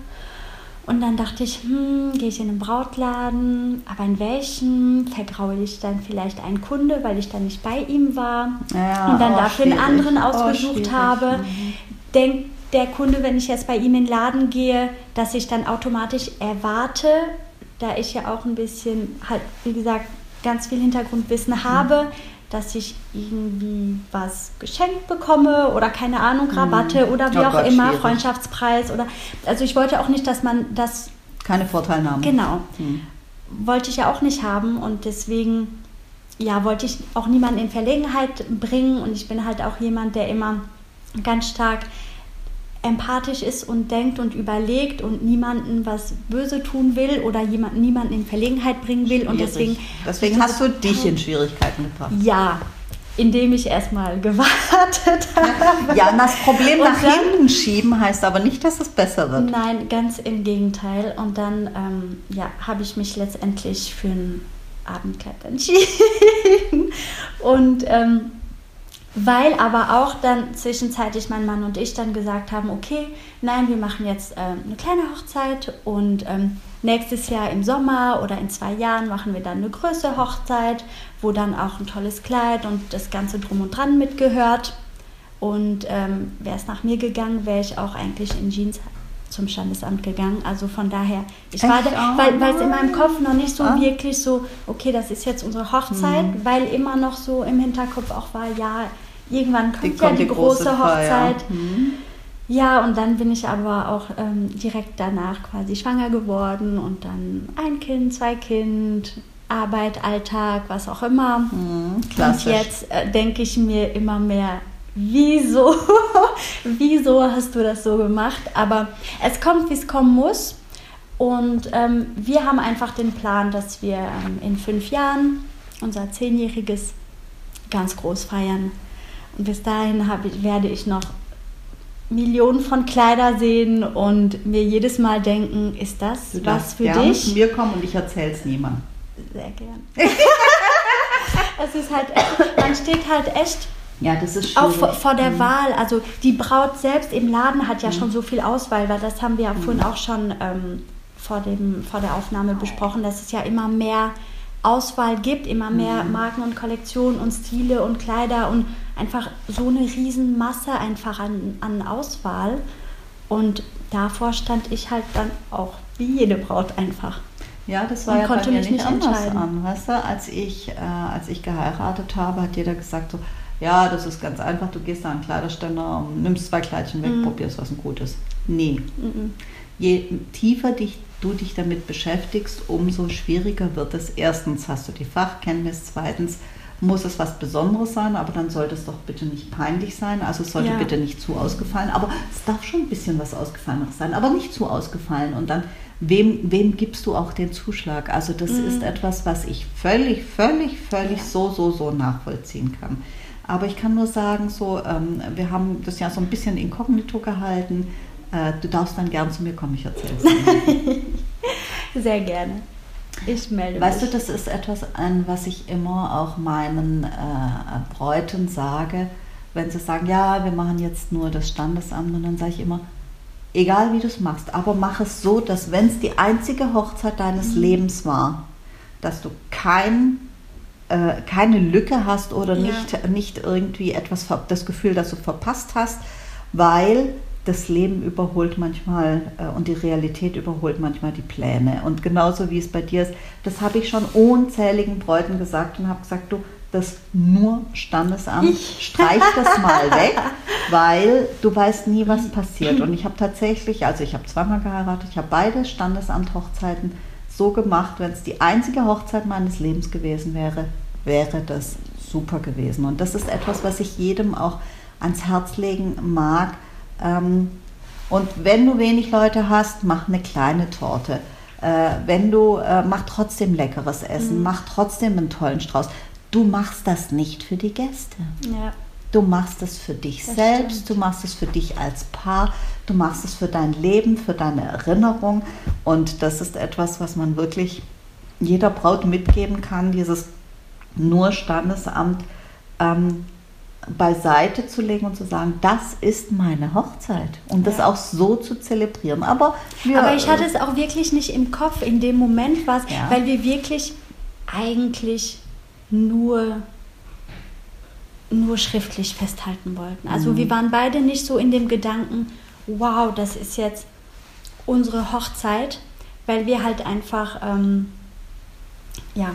Und dann dachte ich, hm, gehe ich in einen Brautladen, aber in welchen vergraule ich dann vielleicht einen Kunde, weil ich dann nicht bei ihm war ja, und dann oh, dafür schwierig. einen anderen oh, ausgesucht oh, habe. Mhm. Denkt der Kunde, wenn ich jetzt bei ihm in den Laden gehe, dass ich dann automatisch erwarte, da ich ja auch ein bisschen, halt, wie gesagt, ganz viel Hintergrundwissen habe, mhm dass ich irgendwie was geschenkt bekomme oder keine Ahnung, Rabatte mhm. oder wie oh auch Gott, immer, schwierig. Freundschaftspreis oder also ich wollte auch nicht, dass man das keine Vorteilnahme. Genau. Mhm. Wollte ich ja auch nicht haben und deswegen ja, wollte ich auch niemanden in Verlegenheit bringen und ich bin halt auch jemand, der immer ganz stark empathisch ist und denkt und überlegt und niemanden was böse tun will oder jemand, niemanden in Verlegenheit bringen will. Schwierig. Und deswegen, deswegen hast du dich in Schwierigkeiten gebracht. Ja, indem ich erstmal gewartet habe. Ja, das Problem nach dann, hinten schieben heißt aber nicht, dass es besser wird. Nein, ganz im Gegenteil. Und dann ähm, ja, habe ich mich letztendlich für ein Abendkleid entschieden. Und ähm, weil aber auch dann zwischenzeitlich mein Mann und ich dann gesagt haben, okay, nein, wir machen jetzt äh, eine kleine Hochzeit und ähm, nächstes Jahr im Sommer oder in zwei Jahren machen wir dann eine größere Hochzeit, wo dann auch ein tolles Kleid und das Ganze drum und dran mitgehört. Und ähm, wäre es nach mir gegangen, wäre ich auch eigentlich in Jeans zum Standesamt gegangen. Also von daher, ich Echt? war da, weil, weil es in meinem Kopf noch nicht so ah. wirklich so, okay, das ist jetzt unsere Hochzeit, mhm. weil immer noch so im Hinterkopf auch war, ja, irgendwann kommt die ja die, die große, große Hochzeit. Mhm. Ja, und dann bin ich aber auch ähm, direkt danach quasi schwanger geworden und dann ein Kind, zwei Kind, Arbeit, Alltag, was auch immer. Mhm, und jetzt äh, denke ich mir immer mehr, wieso, wieso hast du das so gemacht? Aber es kommt, wie es kommen muss. Und ähm, wir haben einfach den Plan, dass wir ähm, in fünf Jahren unser zehnjähriges ganz groß feiern bis dahin ich, werde ich noch Millionen von Kleider sehen und mir jedes Mal denken, ist das du was für dich? zu mir kommen und ich erzähle es niemandem. Sehr gern. es ist halt, man steht halt echt ja, das ist Auch vor, vor der mhm. Wahl, also die Braut selbst im Laden hat ja mhm. schon so viel Auswahl, weil das haben wir ja mhm. vorhin auch schon ähm, vor, dem, vor der Aufnahme besprochen, dass es ja immer mehr Auswahl gibt, immer mehr mhm. Marken und Kollektionen und Stile und Kleider und einfach so eine Riesenmasse einfach an, an Auswahl. Und davor stand ich halt dann auch wie jede Braut einfach. Ja, das war und ja konnte bei mir mich nicht anders an. Weißt du, als ich, äh, als ich geheiratet habe, hat jeder gesagt so, ja, das ist ganz einfach, du gehst da an den Kleiderständer, nimmst zwei Kleidchen weg, mhm. probierst, was ein gutes. Nee. Mhm. Je tiefer dich, du dich damit beschäftigst, umso schwieriger wird es. Erstens hast du die Fachkenntnis, zweitens muss es was Besonderes sein, aber dann sollte es doch bitte nicht peinlich sein. Also es sollte ja. bitte nicht zu ausgefallen, aber es darf schon ein bisschen was Ausgefalleneres sein, aber nicht zu ausgefallen. Und dann, wem, wem gibst du auch den Zuschlag? Also das mhm. ist etwas, was ich völlig, völlig, völlig ja. so, so, so nachvollziehen kann. Aber ich kann nur sagen, so, ähm, wir haben das ja so ein bisschen inkognito gehalten. Äh, du darfst dann gern zu mir kommen, ich erzähle es. Sehr gerne. Ich melde weißt mich. Weißt du, das ist etwas, an was ich immer auch meinen äh, Bräuten sage, wenn sie sagen, ja, wir machen jetzt nur das Standesamt und dann sage ich immer, egal wie du es machst, aber mach es so, dass wenn es die einzige Hochzeit deines mhm. Lebens war, dass du kein, äh, keine Lücke hast oder ja. nicht, nicht irgendwie etwas, das Gefühl, dass du verpasst hast, weil das Leben überholt manchmal äh, und die Realität überholt manchmal die Pläne. Und genauso wie es bei dir ist, das habe ich schon unzähligen Bräuten gesagt und habe gesagt, du, das nur Standesamt. Streich das mal weg, weil du weißt nie, was passiert. Und ich habe tatsächlich, also ich habe zweimal geheiratet, ich habe beide Standesamt-Hochzeiten so gemacht, wenn es die einzige Hochzeit meines Lebens gewesen wäre, wäre das super gewesen. Und das ist etwas, was ich jedem auch ans Herz legen mag. Ähm, und wenn du wenig Leute hast, mach eine kleine Torte. Äh, wenn du, äh, mach trotzdem leckeres Essen, mhm. mach trotzdem einen tollen Strauß. Du machst das nicht für die Gäste. Ja. Du machst es für dich das selbst, stimmt. du machst es für dich als Paar, du machst es für dein Leben, für deine Erinnerung. Und das ist etwas, was man wirklich jeder Braut mitgeben kann, dieses nur Standesamt ähm, beiseite zu legen und zu sagen, das ist meine Hochzeit und ja. das auch so zu zelebrieren. Aber, wir, Aber ich hatte es auch wirklich nicht im Kopf in dem Moment, was, ja. weil wir wirklich eigentlich nur nur schriftlich festhalten wollten. Also mhm. wir waren beide nicht so in dem Gedanken, wow, das ist jetzt unsere Hochzeit, weil wir halt einfach, ähm, ja,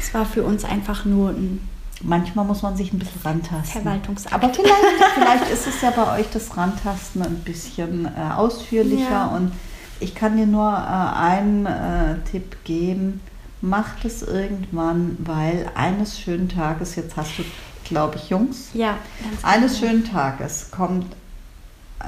es war für uns einfach nur ein Manchmal muss man sich ein bisschen rantasten. Verwaltungsakt. Aber vielleicht, vielleicht ist es ja bei euch das Rantasten ein bisschen äh, ausführlicher. Ja. Und ich kann dir nur äh, einen äh, Tipp geben. Macht es irgendwann, weil eines schönen Tages, jetzt hast du, glaube ich, Jungs. Ja, ganz genau. Eines schönen Tages kommt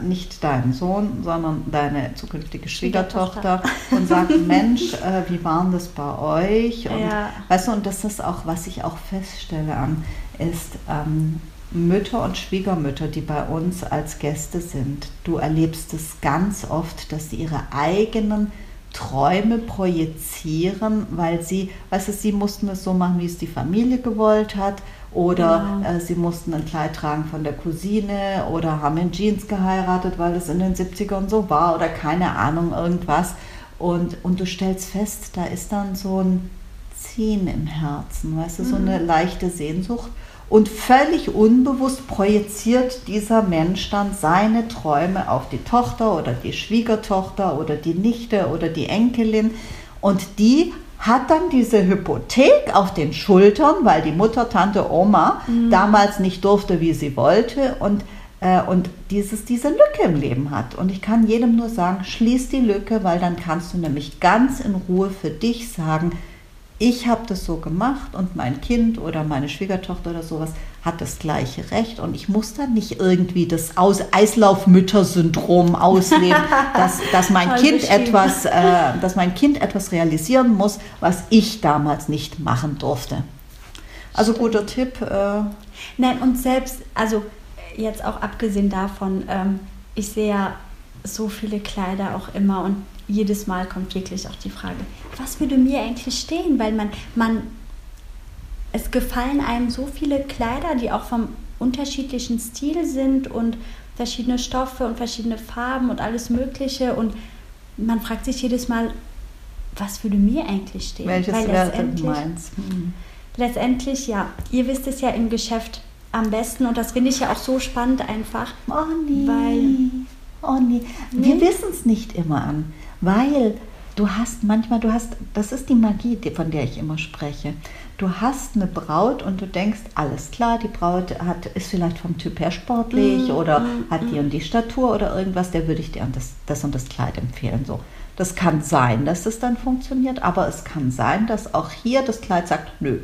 nicht dein Sohn, sondern deine zukünftige Schwiegertochter und sagt, Mensch, äh, wie war das bei euch? Und, ja. weißt du, und das ist auch, was ich auch feststelle an, ist ähm, Mütter und Schwiegermütter, die bei uns als Gäste sind. Du erlebst es ganz oft, dass sie ihre eigenen Träume projizieren, weil sie, weißt du, sie mussten es so machen, wie es die Familie gewollt hat oder genau. äh, sie mussten ein Kleid tragen von der Cousine oder haben in Jeans geheiratet, weil es in den 70ern so war oder keine Ahnung, irgendwas. Und, und du stellst fest, da ist dann so ein Ziehen im Herzen, weißt du, so eine mhm. leichte Sehnsucht. Und völlig unbewusst projiziert dieser Mensch dann seine Träume auf die Tochter oder die Schwiegertochter oder die Nichte oder die Enkelin. Und die hat dann diese Hypothek auf den Schultern, weil die Mutter, Tante, Oma mhm. damals nicht durfte, wie sie wollte und, äh, und dieses, diese Lücke im Leben hat. Und ich kann jedem nur sagen, schließ die Lücke, weil dann kannst du nämlich ganz in Ruhe für dich sagen, ich habe das so gemacht und mein Kind oder meine Schwiegertochter oder sowas hat das gleiche Recht und ich muss dann nicht irgendwie das Aus Eislaufmütter-Syndrom ausleben, dass, dass, mein kind etwas, äh, dass mein Kind etwas realisieren muss, was ich damals nicht machen durfte. Also guter Tipp. Äh. Nein, und selbst, also jetzt auch abgesehen davon, ähm, ich sehe ja so viele Kleider auch immer und jedes Mal kommt wirklich auch die Frage, was würde mir eigentlich stehen? Weil man, man, es gefallen einem so viele Kleider, die auch vom unterschiedlichen Stil sind und verschiedene Stoffe und verschiedene Farben und alles Mögliche. Und man fragt sich jedes Mal, was würde mir eigentlich stehen? Welches Weil letztendlich, meinst. Mhm. letztendlich, ja, ihr wisst es ja im Geschäft am besten und das finde ich ja auch so spannend einfach. Oh nee. Weil, oh nee. Wir wissen es nicht immer an weil du hast manchmal, du hast, das ist die Magie, von der ich immer spreche. Du hast eine Braut und du denkst, alles klar, die Braut hat, ist vielleicht vom Typ her sportlich mm, oder mm, hat die mm. und die Statur oder irgendwas, der würde ich dir das, das und das Kleid empfehlen. So. Das kann sein, dass es dann funktioniert, aber es kann sein, dass auch hier das Kleid sagt, nö.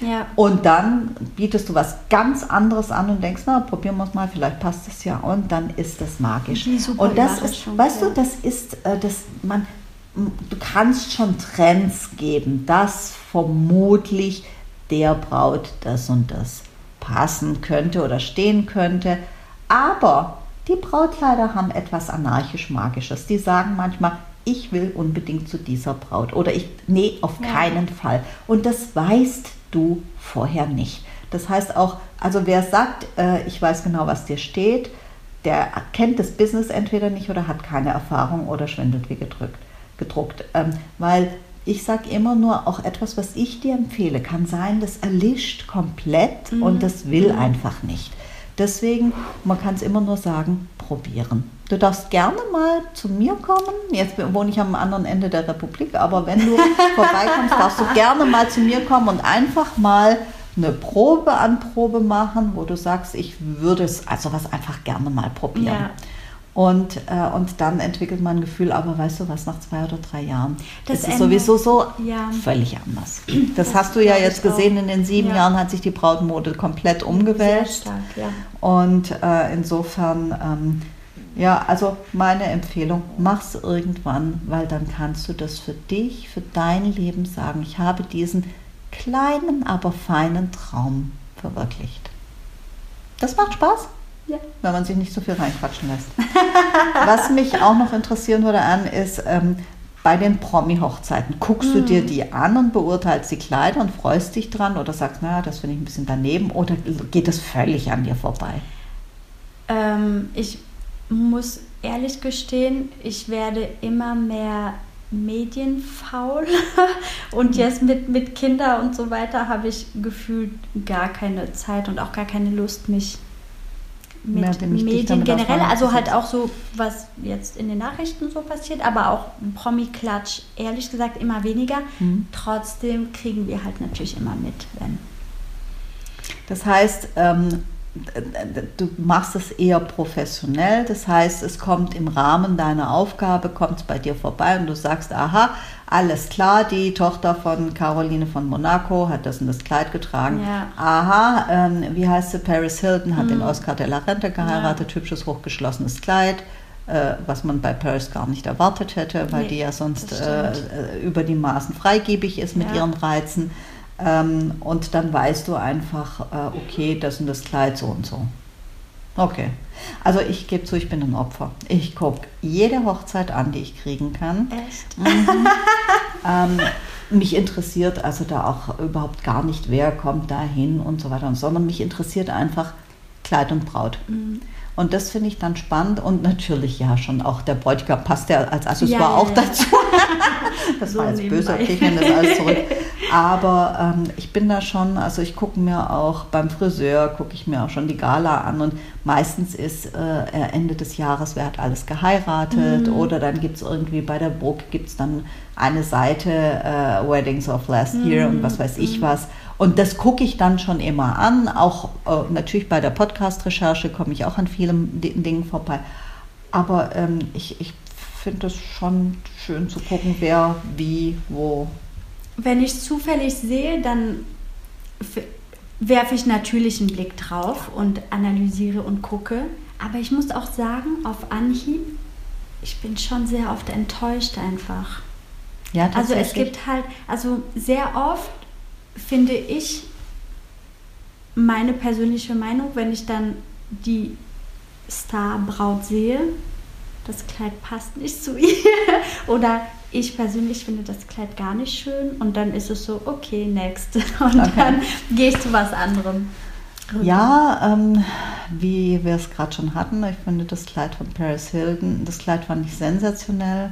Ja. Und dann bietest du was ganz anderes an und denkst, na, probieren wir es mal, vielleicht passt es ja. Und dann ist das magisch. Und das ist, weißt ja. du, das ist, äh, das, man, du kannst schon Trends geben, dass vermutlich der Braut das und das passen könnte oder stehen könnte. Aber die Brautkleider haben etwas anarchisch-magisches. Die sagen manchmal, ich will unbedingt zu dieser Braut oder ich, nee, auf ja. keinen Fall. Und das weißt du vorher nicht. Das heißt auch, also wer sagt, äh, ich weiß genau, was dir steht, der kennt das Business entweder nicht oder hat keine Erfahrung oder schwindelt wie gedrückt, gedruckt. Ähm, weil ich sage immer nur, auch etwas, was ich dir empfehle, kann sein, das erlischt komplett mhm. und das will mhm. einfach nicht. Deswegen, man kann es immer nur sagen, probieren. Du darfst gerne mal zu mir kommen. Jetzt wohne ich am anderen Ende der Republik, aber wenn du vorbeikommst, darfst du gerne mal zu mir kommen und einfach mal eine Probe an Probe machen, wo du sagst, ich würde es also was einfach gerne mal probieren. Ja. Und, äh, und dann entwickelt man ein Gefühl, aber weißt du was, nach zwei oder drei Jahren das ist es sowieso so ja. völlig anders. Das, das hast du ja jetzt gesehen, in den sieben ja. Jahren hat sich die Brautmode komplett umgewälzt. Sehr stark, ja. Und äh, insofern, ähm, ja, also meine Empfehlung, mach's irgendwann, weil dann kannst du das für dich, für dein Leben sagen. Ich habe diesen kleinen, aber feinen Traum verwirklicht. Das macht Spaß. Ja. Wenn man sich nicht so viel reinquatschen lässt. Was mich auch noch interessieren würde an, ist ähm, bei den Promi-Hochzeiten. Guckst mhm. du dir die an und beurteilst die Kleider und freust dich dran oder sagst, naja, das finde ich ein bisschen daneben oder geht das völlig an dir vorbei? Ähm, ich muss ehrlich gestehen, ich werde immer mehr medienfaul und jetzt mit, mit Kindern und so weiter habe ich gefühlt gar keine Zeit und auch gar keine Lust, mich mit Medien generell, also halt auch so, was jetzt in den Nachrichten so passiert, aber auch Promi-Klatsch, ehrlich gesagt, immer weniger. Mhm. Trotzdem kriegen wir halt natürlich immer mit, wenn. Das heißt, ähm, du machst es eher professionell, das heißt, es kommt im Rahmen deiner Aufgabe, kommt es bei dir vorbei und du sagst, aha, alles klar, die Tochter von Caroline von Monaco hat das in das Kleid getragen. Ja. Aha, ähm, wie heißt sie, Paris Hilton hat hm. den Oscar de la Renta geheiratet, ja. hübsches, hochgeschlossenes Kleid. Äh, was man bei Paris gar nicht erwartet hätte, weil nee, die ja sonst äh, über die Maßen freigebig ist mit ja. ihren Reizen. Ähm, und dann weißt du einfach, äh, okay, das und das Kleid so und so. Okay. Also ich gebe zu, ich bin ein Opfer. Ich gucke jede Hochzeit an, die ich kriegen kann. Echt? Mhm. ähm, mich interessiert also da auch überhaupt gar nicht, wer kommt da hin und so weiter, sondern mich interessiert einfach Kleid und Braut. Mhm. Und das finde ich dann spannend und natürlich ja schon auch der Bräutigam passt ja als Accessoire ja, auch ja. dazu. das so war jetzt böse, okay, ich nehme das alles zurück. Aber ähm, ich bin da schon, also ich gucke mir auch beim Friseur, gucke ich mir auch schon die Gala an und meistens ist äh, Ende des Jahres, wer hat alles geheiratet mhm. oder dann gibt es irgendwie bei der Burg gibt es dann eine Seite äh, Weddings of Last mhm. Year und was weiß ich mhm. was. Und das gucke ich dann schon immer an. Auch äh, natürlich bei der Podcast-Recherche komme ich auch an vielen Dingen vorbei. Aber ähm, ich, ich finde es schon schön zu gucken, wer, wie, wo. Wenn ich es zufällig sehe, dann werfe ich natürlich einen Blick drauf und analysiere und gucke. Aber ich muss auch sagen, auf Anhieb, ich bin schon sehr oft enttäuscht einfach. Ja, also es gibt halt, also sehr oft finde ich meine persönliche Meinung, wenn ich dann die Starbraut sehe, das Kleid passt nicht zu ihr oder ich persönlich finde das Kleid gar nicht schön und dann ist es so, okay, next. Und okay. dann gehe ich zu was anderem. Ja, ähm, wie wir es gerade schon hatten, ich finde das Kleid von Paris Hilton, das Kleid fand ich sensationell.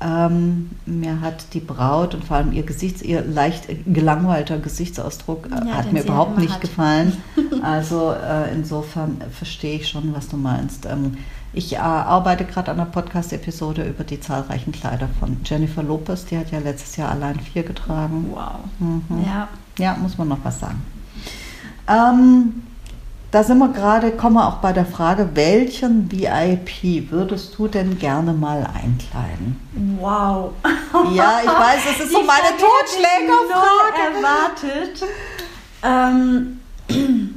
Ähm, mir hat die Braut und vor allem ihr Gesichts, ihr leicht gelangweilter Gesichtsausdruck äh, ja, hat mir überhaupt nicht hat. gefallen. Also äh, insofern verstehe ich schon, was du meinst. Ähm, ich äh, arbeite gerade an einer Podcast-Episode über die zahlreichen Kleider von Jennifer Lopez. Die hat ja letztes Jahr allein vier getragen. Wow. Mhm. Ja. ja, muss man noch was sagen. Ähm, da sind wir gerade, kommen wir auch bei der Frage, welchen VIP würdest du denn gerne mal einkleiden? Wow. Ja, ich weiß, das ist so meine Totschlägerfrage. erwartet. Ähm,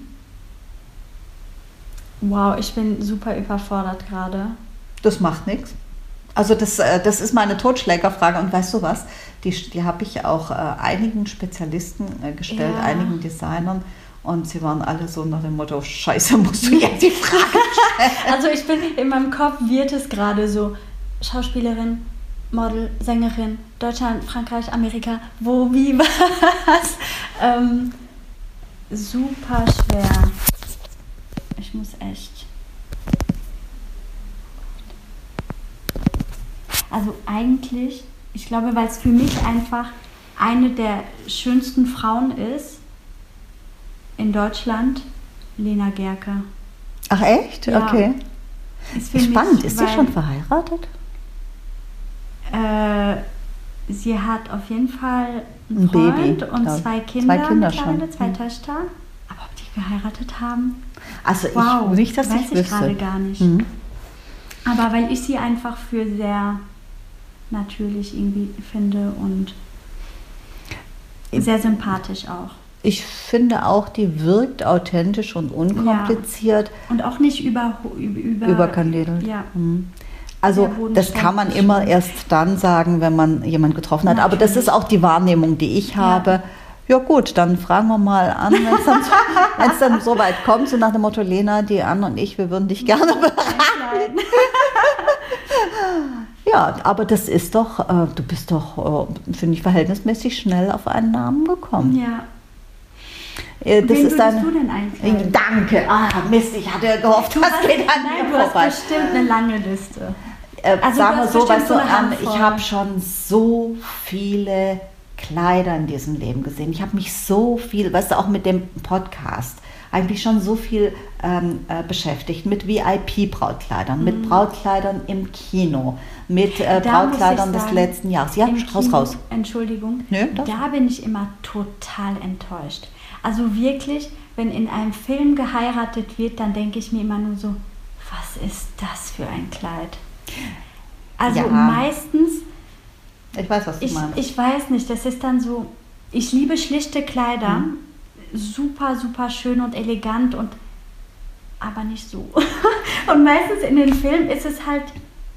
wow, ich bin super überfordert gerade. Das macht nichts. Also das, äh, das ist meine Totschlägerfrage und weißt du was, die, die habe ich auch äh, einigen Spezialisten äh, gestellt, ja. einigen Designern und sie waren alle so nach dem Motto, scheiße, musst du jetzt die Frage stellen. also ich bin, in meinem Kopf wird es gerade so, Schauspielerin, Model, Sängerin, Deutschland, Frankreich, Amerika, wo, wie, was. Ähm, super schwer. Ich muss echt. Also eigentlich, ich glaube, weil es für mich einfach eine der schönsten Frauen ist, in Deutschland Lena Gerke. Ach echt? Ja. Okay. Ist Spannend. Mich, ist sie schon verheiratet? Äh, sie hat auf jeden Fall Ein einen Freund Baby, und zwei Kinder, Zwei Kinder mittlerweile, schon. zwei Mhm. Töchter. Aber ob die geheiratet haben, Also wow, ich nicht, dass weiß ich ich gerade gar nicht. Mhm. Aber weil ich sie einfach für sehr natürlich irgendwie finde und sehr sympathisch auch. Ich finde auch, die wirkt authentisch und unkompliziert, Und auch nicht über, über, überkandidelt. Ja. Mhm. Also das kann man bodenständig. immer erst dann sagen, wenn man jemanden getroffen hat. Aber das Natürlich. ist auch die Wahrnehmung, die ich habe. Ja gut, dann fragen wir mal an, wenn es dann, so- wenn's dann so weit kommt, so nach dem Motto, Lena, die Anne und ich, wir würden dich gerne beraten. Ja, aber das ist doch, äh, du bist doch, äh, finde ich, verhältnismäßig schnell auf einen Namen gekommen. Ja. Äh, das Wen ist eine, du denn einkleiden? Danke, ah Mist, ich hatte gehofft, das geht an Nein, mir du hast vorbei. bestimmt eine lange Liste. Äh, Also sagen du wir hast so, weißt so du, ähm, Handvoll. ich habe schon so viele Kleider in diesem Leben gesehen. Ich habe mich so viel, weißt du, auch mit dem Podcast, eigentlich schon so viel ähm, äh, beschäftigt mit VIP-Brautkleidern, mit Brautkleidern im Kino, mit äh, Mhm. Brautkleidern des sagen, letzten Jahres. Ja, raus, Kino- raus. Entschuldigung. Nö, da bin ich immer total enttäuscht. Also wirklich, wenn in einem Film geheiratet wird, dann denke ich mir immer nur so, was ist das für ein Kleid? Also Ja. meistens, Ich weiß, was du ich, meinst. ich weiß nicht, das ist dann so, ich liebe schlichte Kleider, super, super schön und elegant und aber nicht so. und meistens in den Filmen ist es halt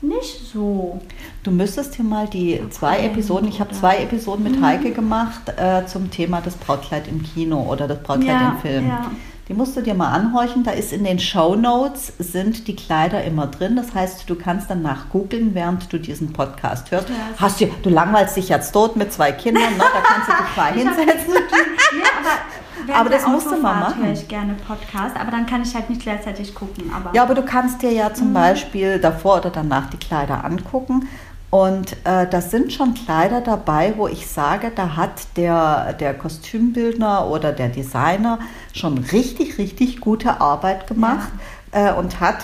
nicht so. Du müsstest hier mal die zwei Episoden, ich habe zwei Episoden mit Mhm. Heike gemacht äh, zum Thema das Brautkleid im Kino oder das Brautkleid Ja, im Film. ja. Die musst du dir mal anhorchen. Da ist in den Show Notes sind die Kleider immer drin. Das heißt, du kannst danach googeln, während du diesen Podcast hörst. Ja. Hast du, du langweilst dich jetzt tot mit zwei Kindern, ne? da kannst du dich mal hab hinsetzen. Ja, aber, Aber das musst du mal machen. höre ich gerne Podcast, aber dann kann ich halt nicht gleichzeitig gucken. Aber Ja, aber du kannst dir ja Mhm. zum Beispiel davor oder danach die Kleider angucken. Und äh, das sind schon Kleider dabei, wo ich sage, da hat der, der Kostümbildner oder der Designer schon richtig, richtig gute Arbeit gemacht äh, und hat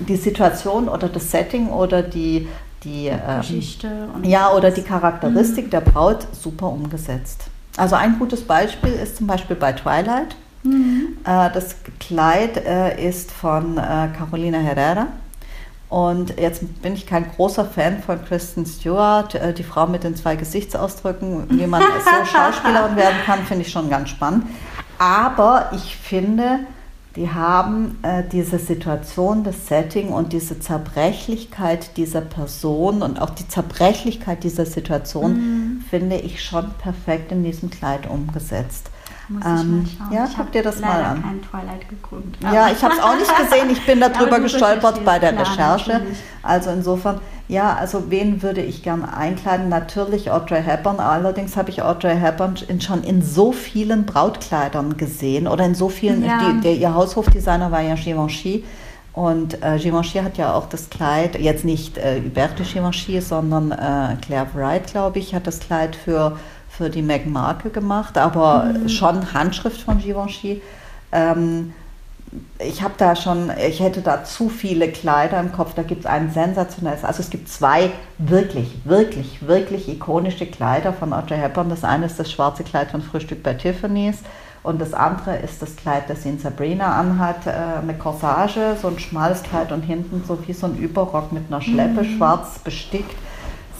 die Situation oder das Setting oder die, die ähm, Geschichte ja, oder die Charakteristik der Braut super umgesetzt. Also ein gutes Beispiel ist zum Beispiel bei Twilight. Mhm. Äh, Das Kleid äh, ist von äh, Carolina Herrera. Und jetzt bin ich kein großer Fan von Kristen Stewart, äh, die Frau mit den zwei Gesichtsausdrücken. Wie man so Schauspielerin werden kann, finde ich schon ganz spannend. Aber ich finde, die haben äh, diese Situation, das Setting und diese Zerbrechlichkeit dieser Person und auch die Zerbrechlichkeit dieser Situation, Mhm. finde ich schon perfekt in diesem Kleid umgesetzt. Muss ich Ähm, mal schauen. ja, ich guck habe dir das mal an. kein Twilight geguckt. Ja, ich habe es auch nicht gesehen. Ich bin darüber gestolpert bei der klar, Recherche. natürlich. Also insofern, ja, also wen würde ich gerne einkleiden? Natürlich Audrey Hepburn. Allerdings habe ich Audrey Hepburn in, schon in so vielen Brautkleidern gesehen oder in so vielen. Ja. Die, der, ihr Haushofdesigner war ja Givenchy. Und äh, Givenchy hat ja auch das Kleid, jetzt nicht äh, Hubert de Givenchy, sondern äh, Claire Wright, glaube ich, hat das Kleid für, für die Meghan Markle gemacht, aber Mhm. schon Handschrift von Givenchy. Ähm, ich habe da schon, ich hätte da zu viele Kleider im Kopf. Da gibt es ein sensationelles, also es gibt zwei wirklich, wirklich, wirklich ikonische Kleider von Audrey Hepburn. Das eine ist das schwarze Kleid von Frühstück bei Tiffany's und das andere ist das Kleid, das sie in Sabrina anhat, äh, eine Corsage, so ein schmales Kleid und hinten so wie so ein Überrock mit einer Schleppe, schwarz bestickt.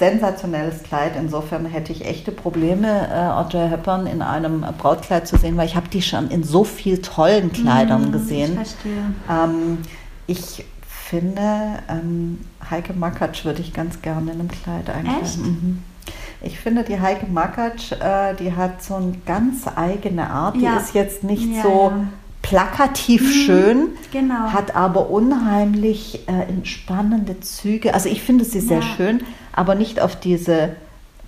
Sensationelles Kleid. Insofern hätte ich echte Probleme, äh, Audrey Hepburn in einem Brautkleid zu sehen, weil ich habe die schon in so viel tollen Kleidern Mhm, gesehen. Ich verstehe. Ähm, ich finde, ähm, Heike Makatsch würde ich ganz gerne in einem Kleid einkleiden. Echt? Mhm. Ich finde, die Heike Makatsch, äh, die hat so eine ganz eigene Art. Die Ja. ist jetzt nicht Ja, so ja. plakativ Mhm, schön, genau. hat aber unheimlich äh, entspannende Züge. Also ich finde sie sehr schön, aber nicht auf diese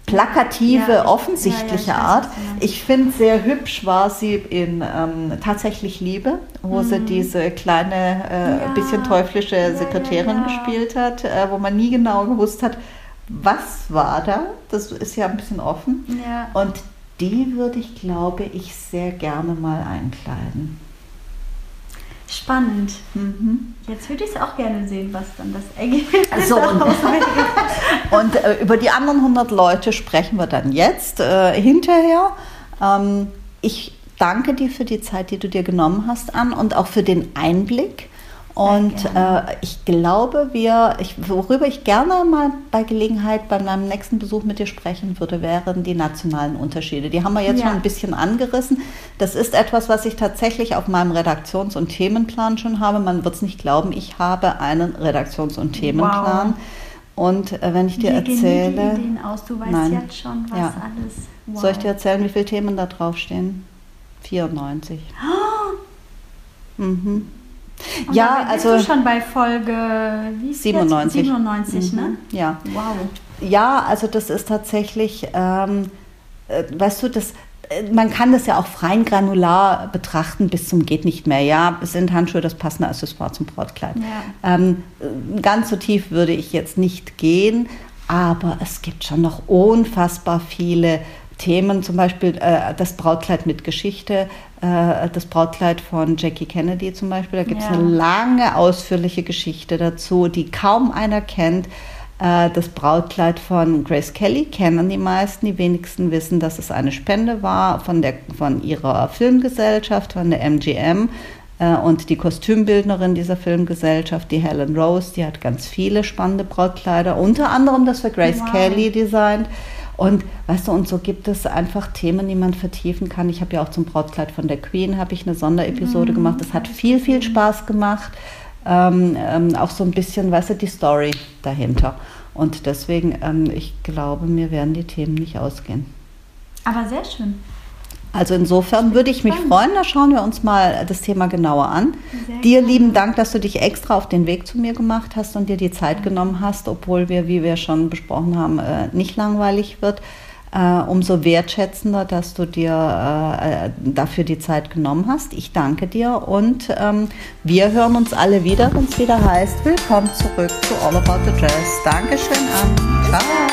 plakative, Ja, ich- offensichtliche ja, ja, Art. Ich finde, sehr hübsch war sie in ähm, Tatsächlich Liebe, wo sie Mhm. diese kleine, äh, bisschen teuflische Sekretärin gespielt hat, äh, wo man nie genau gewusst hat, was war da. Das ist ja ein bisschen offen. Und die würde ich, glaube ich, sehr gerne mal einkleiden. Spannend. Mhm. Jetzt würde ich es auch gerne sehen, was dann das Ergebnis also, und, und äh, über die anderen 100 Leute sprechen wir dann jetzt äh, hinterher. Ähm, ich danke dir für die Zeit, die du dir genommen hast, an und auch für den Einblick. Und äh, ich glaube, wir, ich, worüber ich gerne mal bei Gelegenheit bei meinem nächsten Besuch mit dir sprechen würde, wären die nationalen Unterschiede. Die haben wir jetzt ja. schon ein bisschen angerissen. Das ist etwas, was ich tatsächlich auf meinem Redaktions- und Themenplan schon habe. Man wird es nicht glauben, ich habe einen Redaktions- und Themenplan. Wow. Und äh, wenn ich dir wie erzähle. Ideen aus? Du weißt nein, jetzt schon, was ja. alles. Wow. Soll ich dir erzählen, wie viele Themen da draufstehen? 94. Oh. Mhm. Und ja, also bist du schon bei Folge wie 97. 97, mhm. ne? Ja. Wow. Ja, also das ist tatsächlich, ähm, äh, weißt du, das, äh, man kann das ja auch fein granular betrachten bis zum geht nicht mehr. Ja, sind Handschuhe das passende Accessoire zum Brautkleid. Ja. Ähm, ganz so tief würde ich jetzt nicht gehen, aber es gibt schon noch unfassbar viele Themen, zum Beispiel äh, das Brautkleid mit Geschichte, äh, das Brautkleid von Jackie Kennedy zum Beispiel. Da gibt es ja. eine lange, ausführliche Geschichte dazu, die kaum einer kennt. Äh, das Brautkleid von Grace Kelly kennen die meisten. Die wenigsten wissen, dass es eine Spende war von, der, von ihrer Filmgesellschaft, von der MGM. Äh, und die Kostümbildnerin dieser Filmgesellschaft, die Helen Rose, die hat ganz viele spannende Brautkleider, unter anderem das für Grace wow. Kelly designt. Und weißt du, und so gibt es einfach Themen, die man vertiefen kann. Ich habe ja auch zum Brautkleid von der Queen habe ich eine Sonderepisode mhm. gemacht. Das hat viel, viel Spaß gemacht. Ähm, ähm, auch so ein bisschen, weißt du, die Story dahinter. Und deswegen, ähm, ich glaube, mir werden die Themen nicht ausgehen. Aber sehr schön. Also insofern würde ich mich freuen, da schauen wir uns mal das Thema genauer an. Sehr dir gerne. lieben Dank, dass du dich extra auf den Weg zu mir gemacht hast und dir die Zeit genommen hast, obwohl wir, wie wir schon besprochen haben, äh, nicht langweilig wird. Uh, umso wertschätzender, dass du dir uh, dafür die Zeit genommen hast. Ich danke dir und um, wir hören uns alle wieder, wenn es wieder heißt, willkommen zurück zu All About the Dress. Dankeschön an. Ciao.